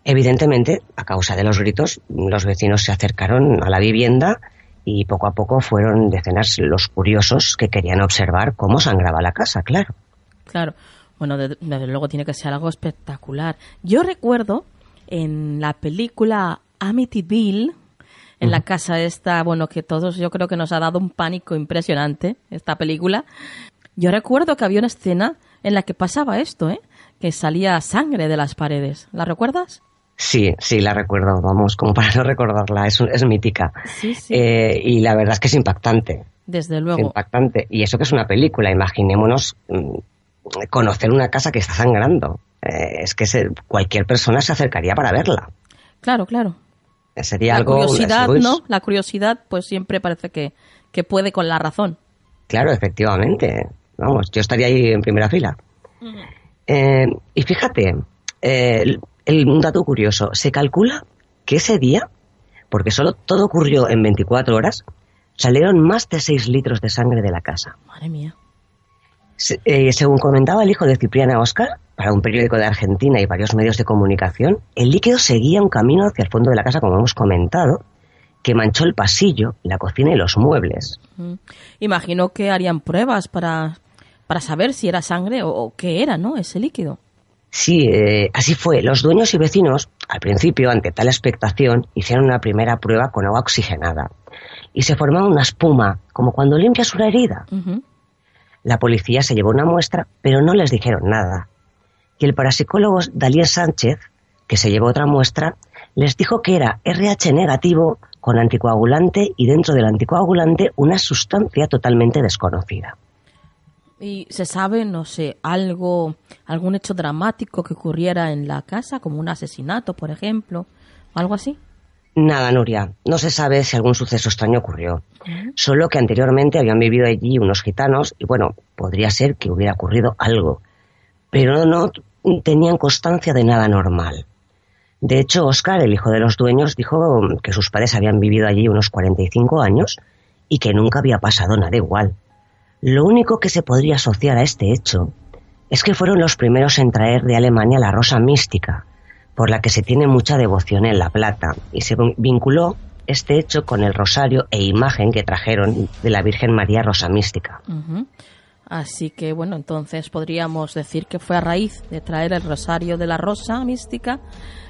Evidentemente, a causa de los gritos, los vecinos se acercaron a la vivienda y poco a poco fueron decenas los curiosos que querían observar cómo sangraba la casa, claro. Claro, bueno, desde luego tiene que ser algo espectacular. Yo recuerdo en la película Amityville, en la casa esta, bueno, que todos yo creo que nos ha dado un pánico impresionante, esta película. Yo recuerdo que había una escena en la que pasaba esto, ¿eh? Que salía sangre de las paredes. ¿La recuerdas? Sí, sí, la recuerdo, vamos, como para no recordarla, es, es mítica. Sí, sí. Eh, y la verdad es que es impactante. Desde luego. Es impactante. Y eso que es una película, imaginémonos mm, conocer una casa que está sangrando. Eh, es que se, cualquier persona se acercaría para verla. Claro, claro. Sería la algo. curiosidad, ¿no? La curiosidad, pues siempre parece que, que puede con la razón. Claro, efectivamente. Vamos, yo estaría ahí en primera fila. eh, y fíjate, eh, el, un dato curioso, se calcula que ese día, porque solo todo ocurrió en 24 horas, salieron más de 6 litros de sangre de la casa. Madre mía. Se, eh, según comentaba el hijo de Cipriana Oscar, para un periódico de Argentina y varios medios de comunicación, el líquido seguía un camino hacia el fondo de la casa, como hemos comentado, que manchó el pasillo, la cocina y los muebles. Imagino que harían pruebas para, para saber si era sangre o, o qué era, ¿no? Ese líquido. Sí, eh, así fue. Los dueños y vecinos, al principio, ante tal expectación, hicieron una primera prueba con agua oxigenada. Y se formaba una espuma, como cuando limpias una herida. Uh -huh. La policía se llevó una muestra, pero no les dijeron nada. Y el parapsicólogo Dalier Sánchez, que se llevó otra muestra, les dijo que era RH negativo con anticoagulante y dentro del anticoagulante una sustancia totalmente desconocida. ¿Y se sabe, no sé, algo, algún hecho dramático que ocurriera en la casa, como un asesinato, por ejemplo, algo así? Nada, Nuria. No se sabe si algún suceso extraño ocurrió. Solo que anteriormente habían vivido allí unos gitanos y, bueno, podría ser que hubiera ocurrido algo. Pero no tenían constancia de nada normal. De hecho, Oscar, el hijo de los dueños, dijo que sus padres habían vivido allí unos 45 años y que nunca había pasado nada igual. Lo único que se podría asociar a este hecho es que fueron los primeros en traer de Alemania la rosa mística, por la que se tiene mucha devoción en La Plata, y se vinculó este hecho con el rosario e imagen que trajeron de la Virgen María Rosa Mística. Uh -huh. Así que bueno, entonces podríamos decir que fue a raíz de traer el rosario de la Rosa Mística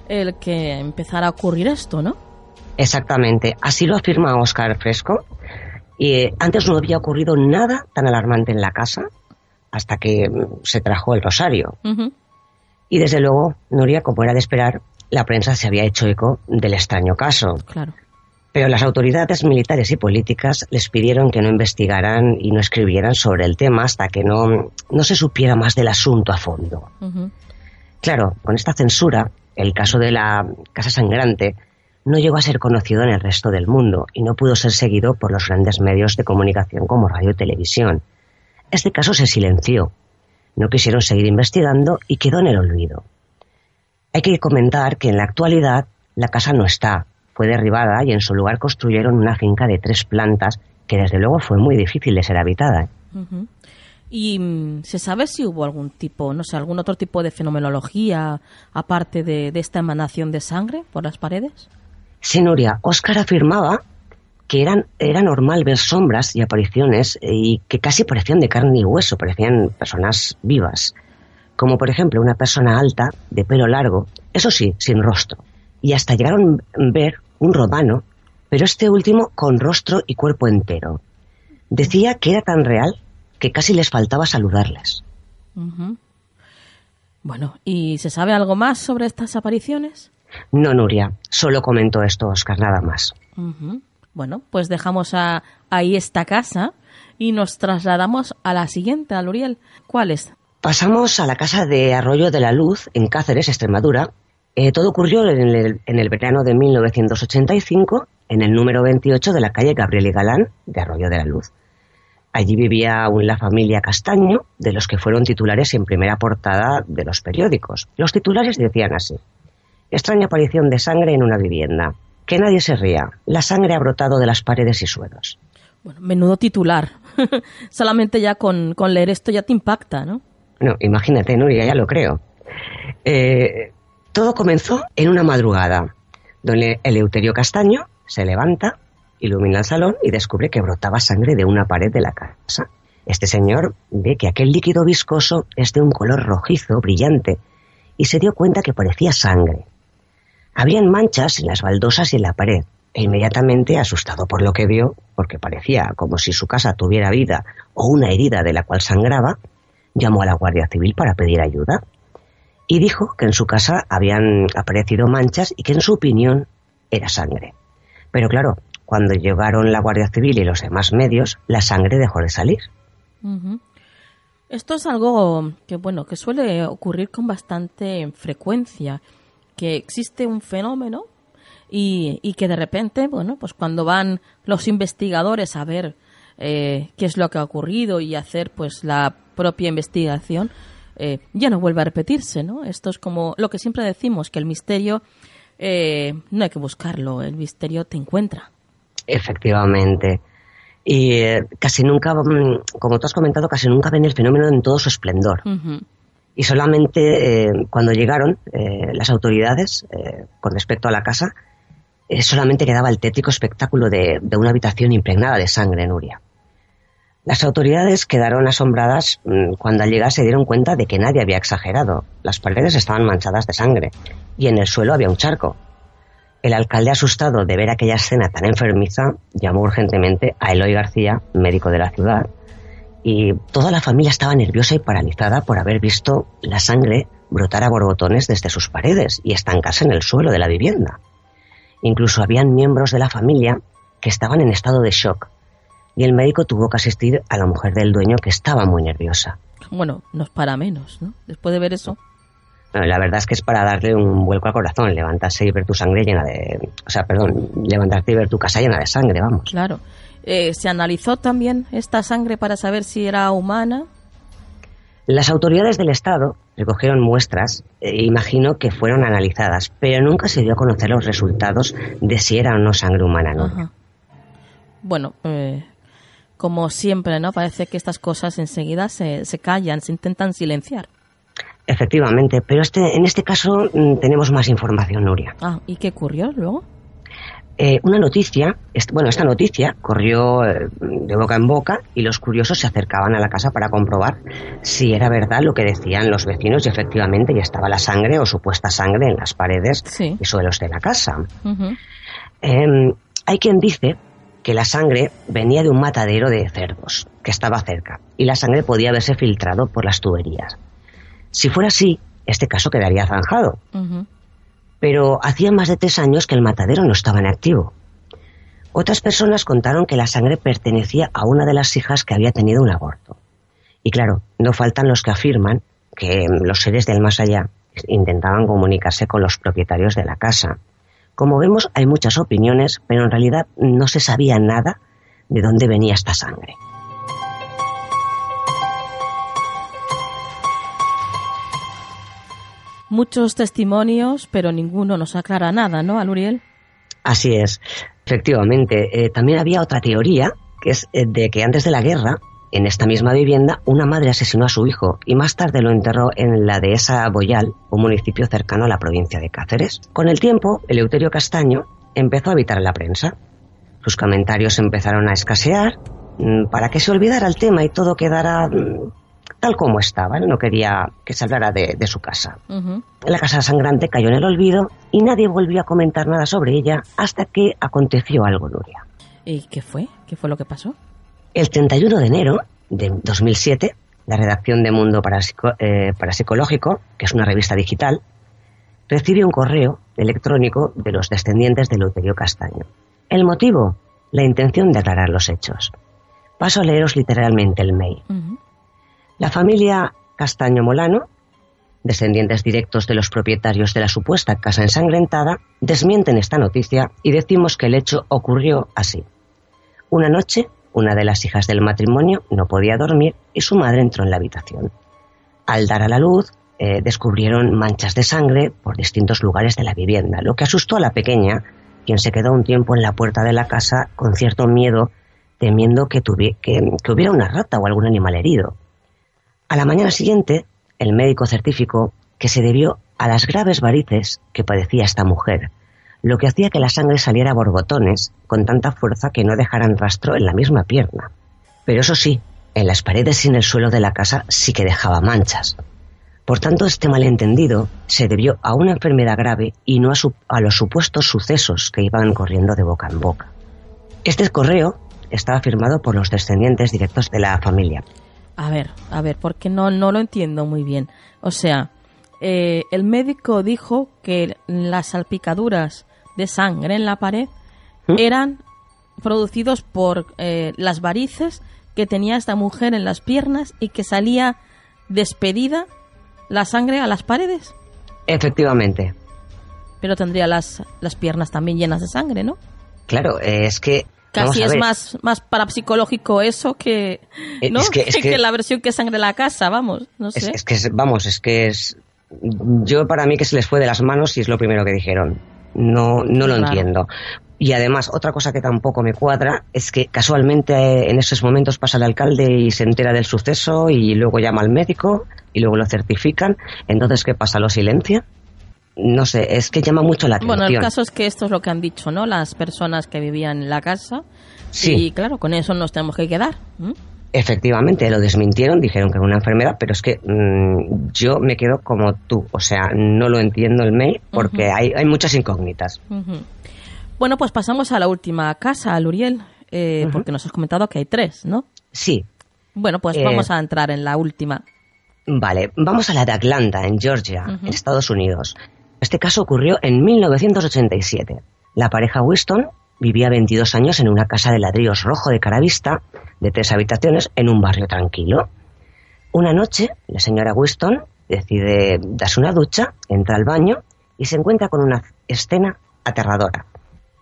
el que empezara a ocurrir esto, ¿no? Exactamente, así lo afirma Oscar Fresco. Y eh, antes no había ocurrido nada tan alarmante en la casa hasta que mm, se trajo el rosario. Uh -huh. Y desde luego, Nuria, como era de esperar, la prensa se había hecho eco del extraño caso. Claro. Pero las autoridades militares y políticas les pidieron que no investigaran y no escribieran sobre el tema hasta que no, no se supiera más del asunto a fondo. Uh -huh. Claro, con esta censura, el caso de la Casa Sangrante no llegó a ser conocido en el resto del mundo y no pudo ser seguido por los grandes medios de comunicación como radio y televisión. Este caso se silenció. No quisieron seguir investigando y quedó en el olvido. Hay que comentar que en la actualidad la casa no está, fue derribada y en su lugar construyeron una finca de tres plantas que desde luego fue muy difícil de ser habitada. ¿Y mm, se sabe si hubo algún tipo, no sé, algún otro tipo de fenomenología aparte de, esta emanación de sangre por las paredes? Sí, Nuria. Oscar afirmaba que eran, era normal ver sombras y apariciones y que casi parecían de carne y hueso, parecían personas vivas. Como por ejemplo una persona alta, de pelo largo, eso sí, sin rostro. Y hasta llegaron a ver un romano pero este último con rostro y cuerpo entero. Decía que era tan real que casi les faltaba saludarles. Bueno, ¿y se sabe algo más sobre estas apariciones? No, Nuria, solo comentó esto Oscar, nada más. Bueno, pues dejamos ahí esta casa y nos trasladamos a la siguiente, a Luriel. ¿Cuál es? Pasamos a la casa de Arroyo de la Luz, en Cáceres, Extremadura. Eh, todo ocurrió en el, en el verano de 1985 en el número 28 de la calle Gabriel y Galán de Arroyo de la Luz. Allí vivía aún la familia Castaño, de los que fueron titulares en primera portada de los periódicos. Los titulares decían así: Extraña aparición de sangre en una vivienda. Que nadie se ría. La sangre ha brotado de las paredes y suelos. Bueno, menudo titular. <laughs> Solamente ya con, leer esto ya te impacta, ¿no? No, imagínate, Nuria, ya lo creo. Eh, todo comenzó en una madrugada, donde Eleuterio Castaño se levanta, ilumina el salón y descubre que brotaba sangre de una pared de la casa. Este señor ve que aquel líquido viscoso es de un color rojizo, brillante, y se dio cuenta que parecía sangre. Habían manchas en las baldosas y en la pared, e inmediatamente, asustado por lo que vio, porque parecía como si su casa tuviera vida o una herida de la cual sangraba, llamó a la Guardia Civil para pedir ayuda y dijo que en su casa habían aparecido manchas y que en su opinión era sangre. Pero claro, cuando llegaron la Guardia Civil y los demás medios, la sangre dejó de salir. Esto es algo que bueno que suele ocurrir con bastante frecuencia, que existe un fenómeno y, que de repente, bueno, pues cuando van los investigadores a ver eh, qué es lo que ha ocurrido y hacer pues la propia investigación, eh, ya no vuelve a repetirse, ¿no? Esto es como lo que siempre decimos, que el misterio eh, no hay que buscarlo, el misterio te encuentra. Efectivamente. Y eh, casi nunca, mm, como tú has comentado, casi nunca ven el fenómeno en todo su esplendor. Y solamente eh, cuando llegaron las autoridades con respecto a la casa, solamente quedaba el tétrico espectáculo de, de, una habitación impregnada de sangre, Nuria. Las autoridades quedaron asombradas mm, cuando al llegar se dieron cuenta de que nadie había exagerado. Las paredes estaban manchadas de sangre y en el suelo había un charco. El alcalde, asustado de ver aquella escena tan enfermiza, llamó urgentemente a Eloy García, médico de la ciudad, y toda la familia estaba nerviosa y paralizada por haber visto la sangre brotar a borbotones desde sus paredes y estancarse en el suelo de la vivienda. Incluso habían miembros de la familia que estaban en estado de shock y el médico tuvo que asistir a la mujer del dueño que estaba muy nerviosa. Bueno, no es para menos, ¿no? Después de ver eso. la verdad es que es para darle un vuelco al corazón, levantarse y ver tu sangre llena de... O sea, perdón, levantarte y ver tu casa llena de sangre, vamos. Claro. Eh, ¿Se analizó también esta sangre para saber si era humana? Las autoridades del Estado recogieron muestras, e imagino que fueron analizadas, pero nunca se dio a conocer los resultados de si era o no sangre humana, ¿no? Bueno, eh, como siempre, ¿no? Parece que estas cosas enseguida se, se callan, se intentan silenciar. Efectivamente, pero este, en este caso mm, tenemos más información, Nuria. Ah, ¿y qué ocurrió luego? Eh, una noticia, bueno, esta noticia corrió eh, de boca en boca y los curiosos se acercaban a la casa para comprobar si era verdad lo que decían los vecinos y efectivamente ya estaba la sangre o supuesta sangre en las paredes y suelos de la casa. Em, hay quien dice que la sangre venía de un matadero de cerdos que estaba cerca y la sangre podía haberse filtrado por las tuberías. Si fuera así, este caso quedaría zanjado. Pero hacía más de tres años que el matadero no estaba en activo. Otras personas contaron que la sangre pertenecía a una de las hijas que había tenido un aborto. Y claro, no faltan los que afirman que los seres del más allá intentaban comunicarse con los propietarios de la casa. Como vemos, hay muchas opiniones, pero en realidad no se sabía nada de dónde venía esta sangre. Muchos testimonios, pero ninguno nos aclara nada, ¿no, Aluriel? Así es, efectivamente. Eh, también había otra teoría, que es eh, de que antes de la guerra, en esta misma vivienda, una madre asesinó a su hijo y más tarde lo enterró en la dehesa Boyal, un municipio cercano a la provincia de Cáceres. Con el tiempo, Eleuterio Castaño empezó a habitar en la prensa. Sus comentarios empezaron a escasear mm, para que se olvidara el tema y todo quedara mm, tal como estaba. Él no quería que se hablara de, su casa. La casa sangrante cayó en el olvido y nadie volvió a comentar nada sobre ella hasta que aconteció algo, Nuria. ¿Y qué fue? ¿Qué fue lo que pasó? El 31 de enero de 2007, la redacción de Mundo eh, Parapsicológico, que es una revista digital, recibe un correo electrónico de los descendientes de Luterio Castaño. El motivo, la intención de aclarar los hechos. Paso a leeros literalmente el mail. La familia Castaño Molano, descendientes directos de los propietarios de la supuesta casa ensangrentada, desmienten esta noticia y decimos que el hecho ocurrió así. Una noche, una de las hijas del matrimonio no podía dormir y su madre entró en la habitación. Al dar a la luz, eh, descubrieron manchas de sangre por distintos lugares de la vivienda, lo que asustó a la pequeña, quien se quedó un tiempo en la puerta de la casa con cierto miedo, temiendo que, que hubiera una rata o algún animal herido. A la mañana siguiente, el médico certificó que se debió a las graves varices que padecía esta mujer, lo que hacía que la sangre saliera a borbotones con tanta fuerza que no dejaran rastro en la misma pierna. Pero eso sí, en las paredes y en el suelo de la casa sí que dejaba manchas. Por tanto, este malentendido se debió a una enfermedad grave y no a, a los supuestos sucesos que iban corriendo de boca en boca. Este correo estaba firmado por los descendientes directos de la familia, a ver, a ver, porque no, no lo entiendo muy bien. O sea, eh, el médico dijo que las salpicaduras de sangre en la pared ¿Mm? eran producidos por eh, las varices que tenía esta mujer en las piernas y que salía despedida la sangre a las paredes. Efectivamente. Pero tendría las, las piernas también llenas de sangre, ¿no? Claro, es que Casi es más, más parapsicológico eso que, eh, ¿no? <laughs> que, la versión que sangre la casa, vamos, no sé. Es, que, vamos, es que es... Yo para mí que se les fue de las manos y es lo primero que dijeron. No, no lo entiendo. Y además, otra cosa que tampoco me cuadra es que casualmente en esos momentos pasa el alcalde y se entera del suceso y luego llama al médico y luego lo certifican. Entonces, ¿qué pasa? ¿Lo silencia? No sé, es que llama mucho la atención. Bueno, el caso es que esto es lo que han dicho, ¿no? Las personas que vivían en la casa. Sí. Y claro, con eso nos tenemos que quedar. Efectivamente, lo desmintieron, dijeron que era una enfermedad, pero es que mm, yo me quedo como tú. O sea, no lo entiendo el mail porque hay, hay, muchas incógnitas. Bueno, pues pasamos a la última casa, Luriel, eh, porque nos has comentado que hay tres, ¿no? Sí. Bueno, pues vamos eh, a entrar en la última. Vale, vamos a la de Atlanta, en Georgia, en Estados Unidos. Este caso ocurrió en 1987. La pareja Winston vivía 22 años en una casa de ladrillos rojo de cara vista, de tres habitaciones, en un barrio tranquilo. Una noche, la señora Winston decide darse una ducha, entra al baño y se encuentra con una escena aterradora.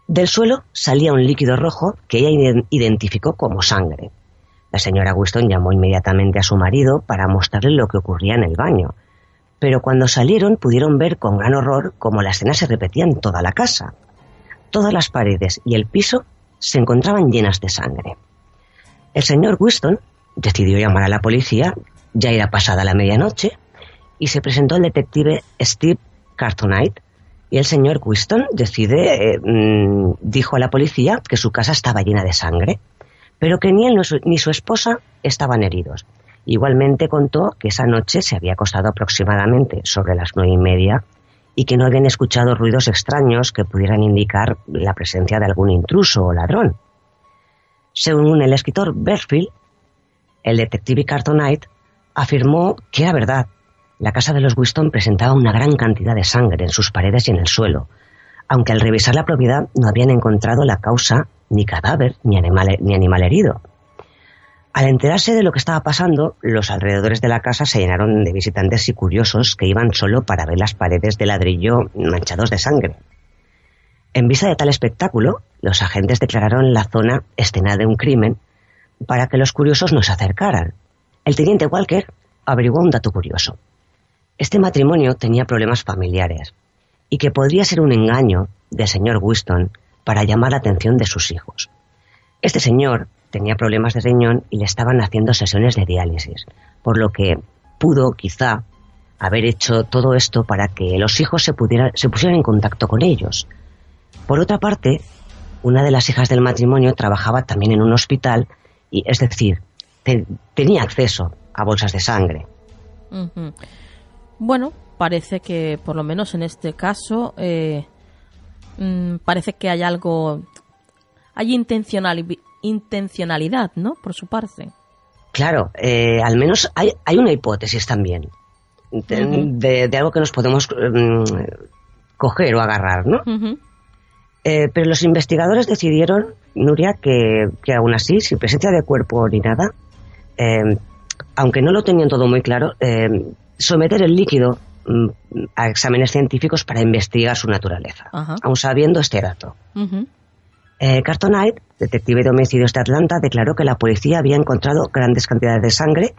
Del suelo salía un líquido rojo que ella identificó como sangre. La señora Winston llamó inmediatamente a su marido para mostrarle lo que ocurría en el baño, pero cuando salieron pudieron ver con gran horror cómo la escena se repetía en toda la casa. Todas las paredes y el piso se encontraban llenas de sangre. El señor Winston decidió llamar a la policía, ya era pasada la medianoche, y se presentó el detective Steve Cartonite, y el señor Winston decide, eh, mm, dijo a la policía que su casa estaba llena de sangre, pero que ni él ni su esposa estaban heridos Igualmente contó que esa noche se había acostado aproximadamente sobre las nueve y media y que no habían escuchado ruidos extraños que pudieran indicar la presencia de algún intruso o ladrón. Según el escritor Berfield, el detective Cartonite afirmó que era verdad. La casa de los Winston presentaba una gran cantidad de sangre en sus paredes y en el suelo, aunque al revisar la propiedad no habían encontrado la causa ni cadáver ni animal, ni animal herido. Al enterarse de lo que estaba pasando, los alrededores de la casa se llenaron de visitantes y curiosos que iban solo para ver las paredes de ladrillo manchados de sangre. En vista de tal espectáculo, los agentes declararon la zona escena de un crimen para que los curiosos no se acercaran. El teniente Walker averiguó un dato curioso. Este matrimonio tenía problemas familiares y que podría ser un engaño del señor Winston para llamar la atención de sus hijos. Este señor tenía problemas de riñón y le estaban haciendo sesiones de diálisis, por lo que pudo quizá haber hecho todo esto para que los hijos se, se pusieran en contacto con ellos. Por otra parte, una de las hijas del matrimonio trabajaba también en un hospital y, es decir, tenía acceso a bolsas de sangre. Bueno, parece que por lo menos en este caso eh, mm, parece que hay algo, hay intencional, intencionalidad, ¿no? Por su parte. Claro, eh, al menos hay, hay, una hipótesis también de, algo que nos podemos mm, coger o agarrar, ¿no? Eh, pero los investigadores decidieron, Nuria, que, que, aún así, sin presencia de cuerpo ni nada, eh, aunque no lo tenían todo muy claro, someter el líquido mm, a exámenes científicos para investigar su naturaleza, aún sabiendo este dato. Eh, Cartonite, detective de homicidios de Atlanta, declaró que la policía había encontrado grandes cantidades de sangre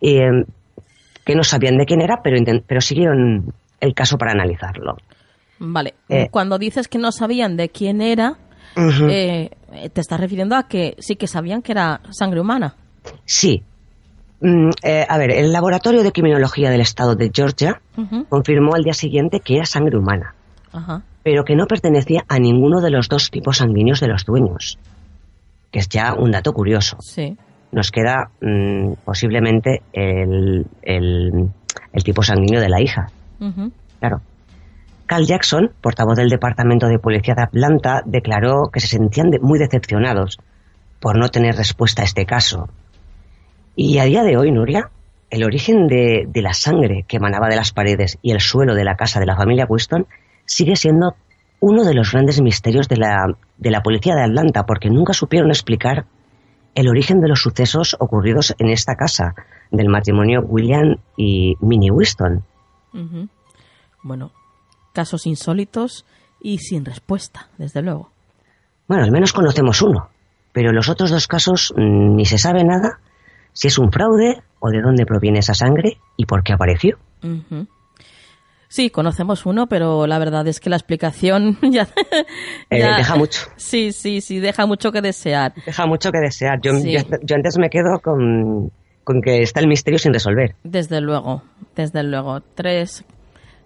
eh, que no sabían de quién era, pero, pero siguieron el caso para analizarlo. Vale, eh, cuando dices que no sabían de quién era, te estás refiriendo a que sí que sabían que era sangre humana. Sí. Mm, a ver, el laboratorio de criminología del estado de Georgia confirmó al día siguiente que era sangre humana. Ajá pero que no pertenecía a ninguno de los dos tipos sanguíneos de los dueños, que es ya un dato curioso. Sí. Nos queda mm, posiblemente el, el, tipo sanguíneo de la hija. Claro. Carl Jackson, portavoz del Departamento de Policía de Atlanta, declaró que se sentían muy decepcionados por no tener respuesta a este caso. Y a día de hoy, Nuria, el origen de, de la sangre que emanaba de las paredes y el suelo de la casa de la familia Winston sigue siendo uno de los grandes misterios de la, de la policía de Atlanta, porque nunca supieron explicar el origen de los sucesos ocurridos en esta casa del matrimonio William y Minnie Winston. Bueno, casos insólitos y sin respuesta, desde luego. Bueno, al menos conocemos uno, pero los otros dos casos mm, ni se sabe nada si es un fraude o de dónde proviene esa sangre y por qué apareció. Sí, conocemos uno, pero la verdad es que la explicación <laughs> ya, eh, deja mucho. Sí, sí, sí, deja mucho que desear. Deja mucho que desear. Yo, yo, antes me quedo con, que está el misterio sin resolver. Desde luego, desde luego. Tres,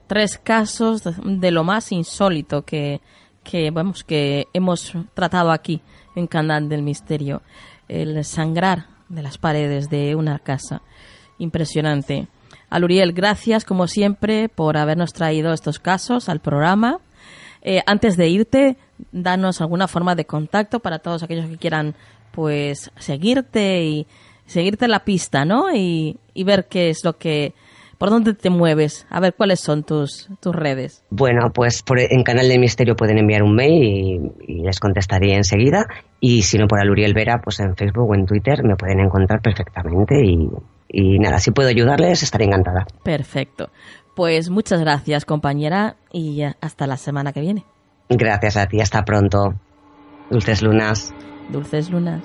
tres casos de, lo más insólito que, que, vamos, que hemos tratado aquí en Canal del Misterio. El sangrar de las paredes de una casa. Impresionante. Aluriel, gracias como siempre por habernos traído estos casos al programa. Eh, antes de irte, danos alguna forma de contacto para todos aquellos que quieran pues seguirte y seguirte la pista, ¿no? Y, ver qué es lo que por dónde te mueves, a ver cuáles son tus, tus redes. Bueno, pues por, en Canal de Misterio pueden enviar un mail y, y, les contestaré enseguida. Y si no por Aluriel Vera, pues en Facebook o en Twitter me pueden encontrar perfectamente y, y nada, si puedo ayudarles, estaré encantada. Perfecto. Pues muchas gracias, compañera, y hasta la semana que viene. Gracias a ti, hasta pronto. Dulces lunas. Dulces lunas.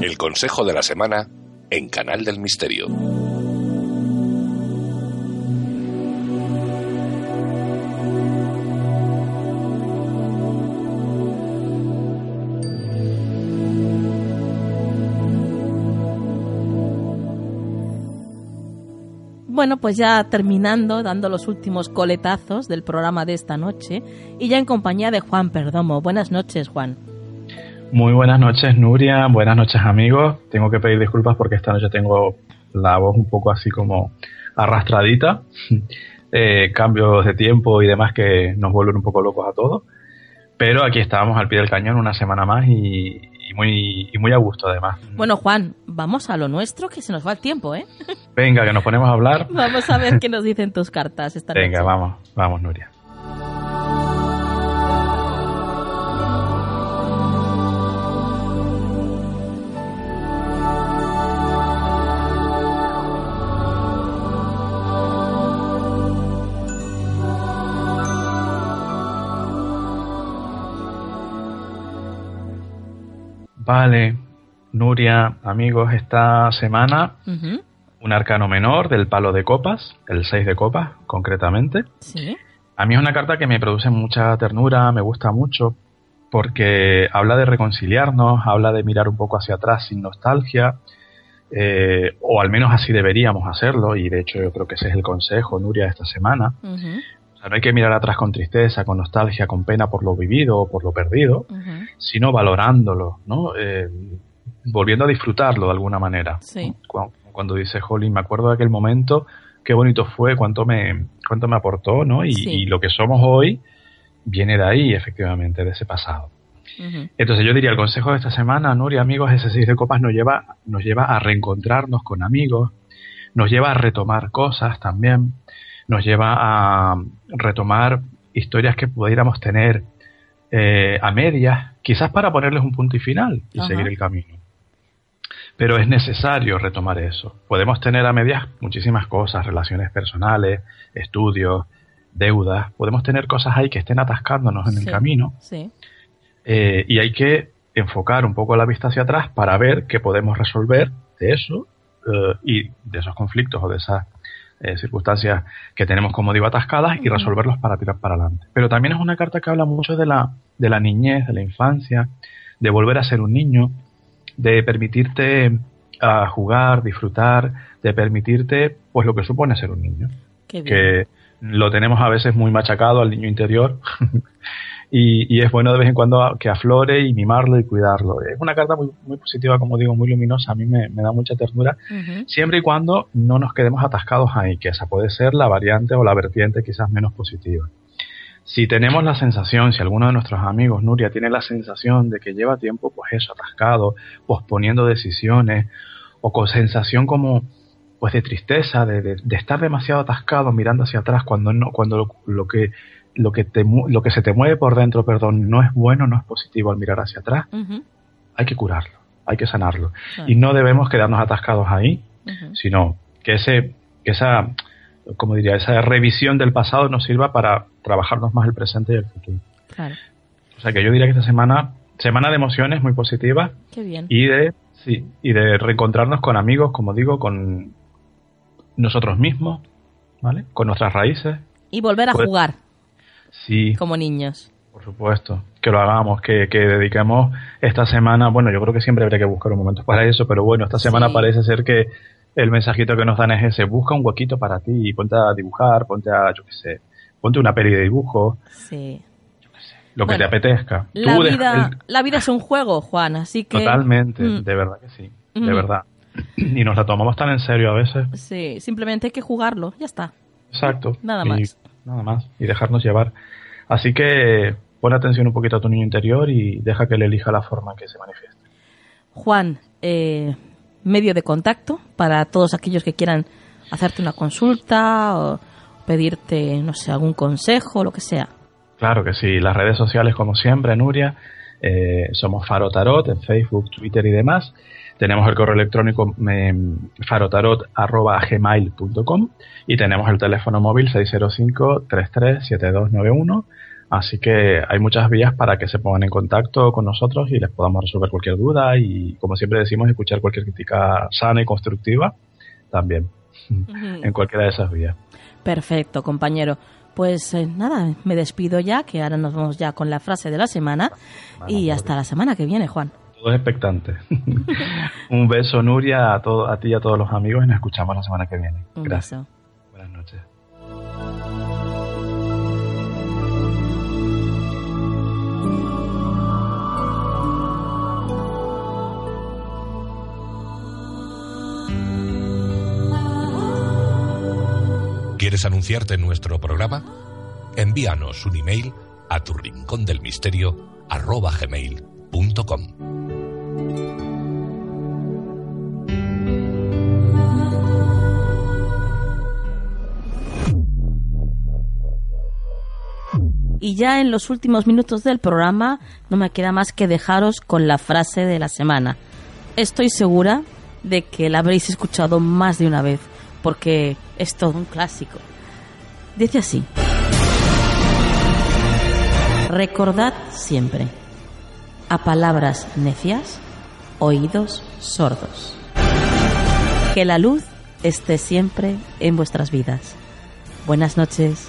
El consejo de la semana en Canal del Misterio. Bueno, pues ya terminando, dando los últimos coletazos del programa de esta noche y ya en compañía de Juan Perdomo. Buenas noches, Juan. Muy buenas noches, Nuria. Buenas noches, amigos. Tengo que pedir disculpas porque esta noche tengo la voz un poco así como arrastradita. <laughs> Eh, cambios de tiempo y demás que nos vuelven un poco locos a todos. Pero aquí estábamos al pie del cañón una semana más y, muy, y muy a gusto además. Bueno, Juan, vamos a lo nuestro, que se nos va el tiempo, ¿eh? Venga, que nos ponemos a hablar. <laughs> vamos a ver qué nos dicen tus cartas esta Venga, vamos, vamos, Nuria. Vale, Nuria, amigos, esta semana un arcano menor del palo de copas, el 6 de copas concretamente. Sí. A mí es una carta que me produce mucha ternura, me gusta mucho, porque habla de reconciliarnos, habla de mirar un poco hacia atrás sin nostalgia, eh, o al menos así deberíamos hacerlo, y de hecho yo creo que ese es el consejo, Nuria, esta semana no hay que mirar atrás con tristeza, con nostalgia, con pena por lo vivido o por lo perdido, sino valorándolo, ¿no? Eh, volviendo a disfrutarlo de alguna manera. Cuando, dice Holly, me acuerdo de aquel momento, qué bonito fue, cuánto me, cuánto me aportó, ¿no? Y, lo que somos hoy viene de ahí, efectivamente, de ese pasado. Entonces yo diría, el consejo de esta semana, Nuria, amigos, ese seis de copas nos lleva, nos lleva a reencontrarnos con amigos, nos lleva a retomar cosas también, nos lleva a retomar historias que pudiéramos tener eh, a medias, quizás para ponerles un punto y final y seguir el camino. Pero es necesario retomar eso. Podemos tener a medias muchísimas cosas, relaciones personales, estudios, deudas. Podemos tener cosas ahí que estén atascándonos en el camino. Eh, y hay que enfocar un poco la vista hacia atrás para ver qué podemos resolver de eso eh, y de esos conflictos o de esas eh, circunstancias que tenemos, como digo, atascadas y resolverlos para tirar para adelante. Pero también es una carta que habla mucho de la, de la niñez, de la infancia, de volver a ser un niño, de permitirte a jugar, disfrutar, de permitirte pues lo que supone ser un niño. Que lo tenemos a veces muy machacado al niño interior y, es bueno de vez en cuando que aflore y mimarlo y cuidarlo. Es una carta muy, muy positiva, como digo, muy luminosa, a mí me, da mucha ternura, siempre y cuando no nos quedemos atascados ahí, que esa puede ser la variante o la vertiente quizás menos positiva. Si tenemos la sensación, si alguno de nuestros amigos, Nuria, tiene la sensación de que lleva tiempo, pues eso, atascado, posponiendo decisiones, o con sensación como pues de tristeza, de, de, estar demasiado atascado mirando hacia atrás cuando no, cuando lo que lo que, te, lo que se te mueve por dentro, perdón, no es bueno, no es positivo al mirar hacia atrás, hay que curarlo, hay que sanarlo. Y no debemos quedarnos atascados ahí, sino que, ese, que esa, como diría, esa revisión del pasado nos sirva para trabajarnos más el presente y el futuro. O sea que yo diría que esta semana, semana de emociones muy positiva. Y de, sí, y de reencontrarnos con amigos, como digo, con nosotros mismos, ¿vale? Con nuestras raíces. Y volver a pues jugar. Sí. Como niños. Por supuesto, que lo hagamos, que, dediquemos esta semana, bueno, yo creo que siempre habría que buscar un momento para eso, pero bueno, esta semana parece ser que el mensajito que nos dan es ese, busca un huequito para ti, ponte a dibujar, ponte a, yo qué sé, ponte una peli de dibujo. Sí. lo que te apetezca. La vida, la vida es un juego, Juan, así que... Totalmente, mm. de verdad que sí, de mm. verdad. Y nos la tomamos tan en serio a veces. Sí, simplemente hay que jugarlo, ya está. Exacto. Nada más nada más, y dejarnos llevar. Así que pon atención un poquito a tu niño interior y deja que él elija la forma que se manifieste. Juan, eh, medio de contacto para todos aquellos que quieran hacerte una consulta o pedirte, no sé, algún consejo, lo que sea. Claro que sí, las redes sociales como siempre, Nuria, eh, somos Faro Tarot en Facebook, Twitter y demás. Tenemos el correo electrónico em, farotarot.gmail.com y tenemos el teléfono móvil 605-337291. Así que hay muchas vías para que se pongan en contacto con nosotros y les podamos resolver cualquier duda y, como siempre decimos, escuchar cualquier crítica sana y constructiva también en cualquiera de esas vías. Perfecto, compañero. Pues eh, nada, me despido ya, que ahora nos vamos ya con la frase de la semana y hasta la semana que viene, Juan expectante. <laughs> Un beso, Nuria, a, todo, a ti y a todos los amigos y nos escuchamos la semana que viene. Gracias. Buenas ¿Quieres anunciarte en nuestro programa? Envíanos un email a tu rincón del misterio arroba gmail.com. y ya en los últimos minutos del programa no me queda más que dejaros con la frase de la semana. Estoy segura de que la habréis escuchado más de una vez, porque es todo un clásico. Dice así. Recordad siempre, a palabras necias, oídos sordos. Que la luz esté siempre en vuestras vidas. Buenas noches.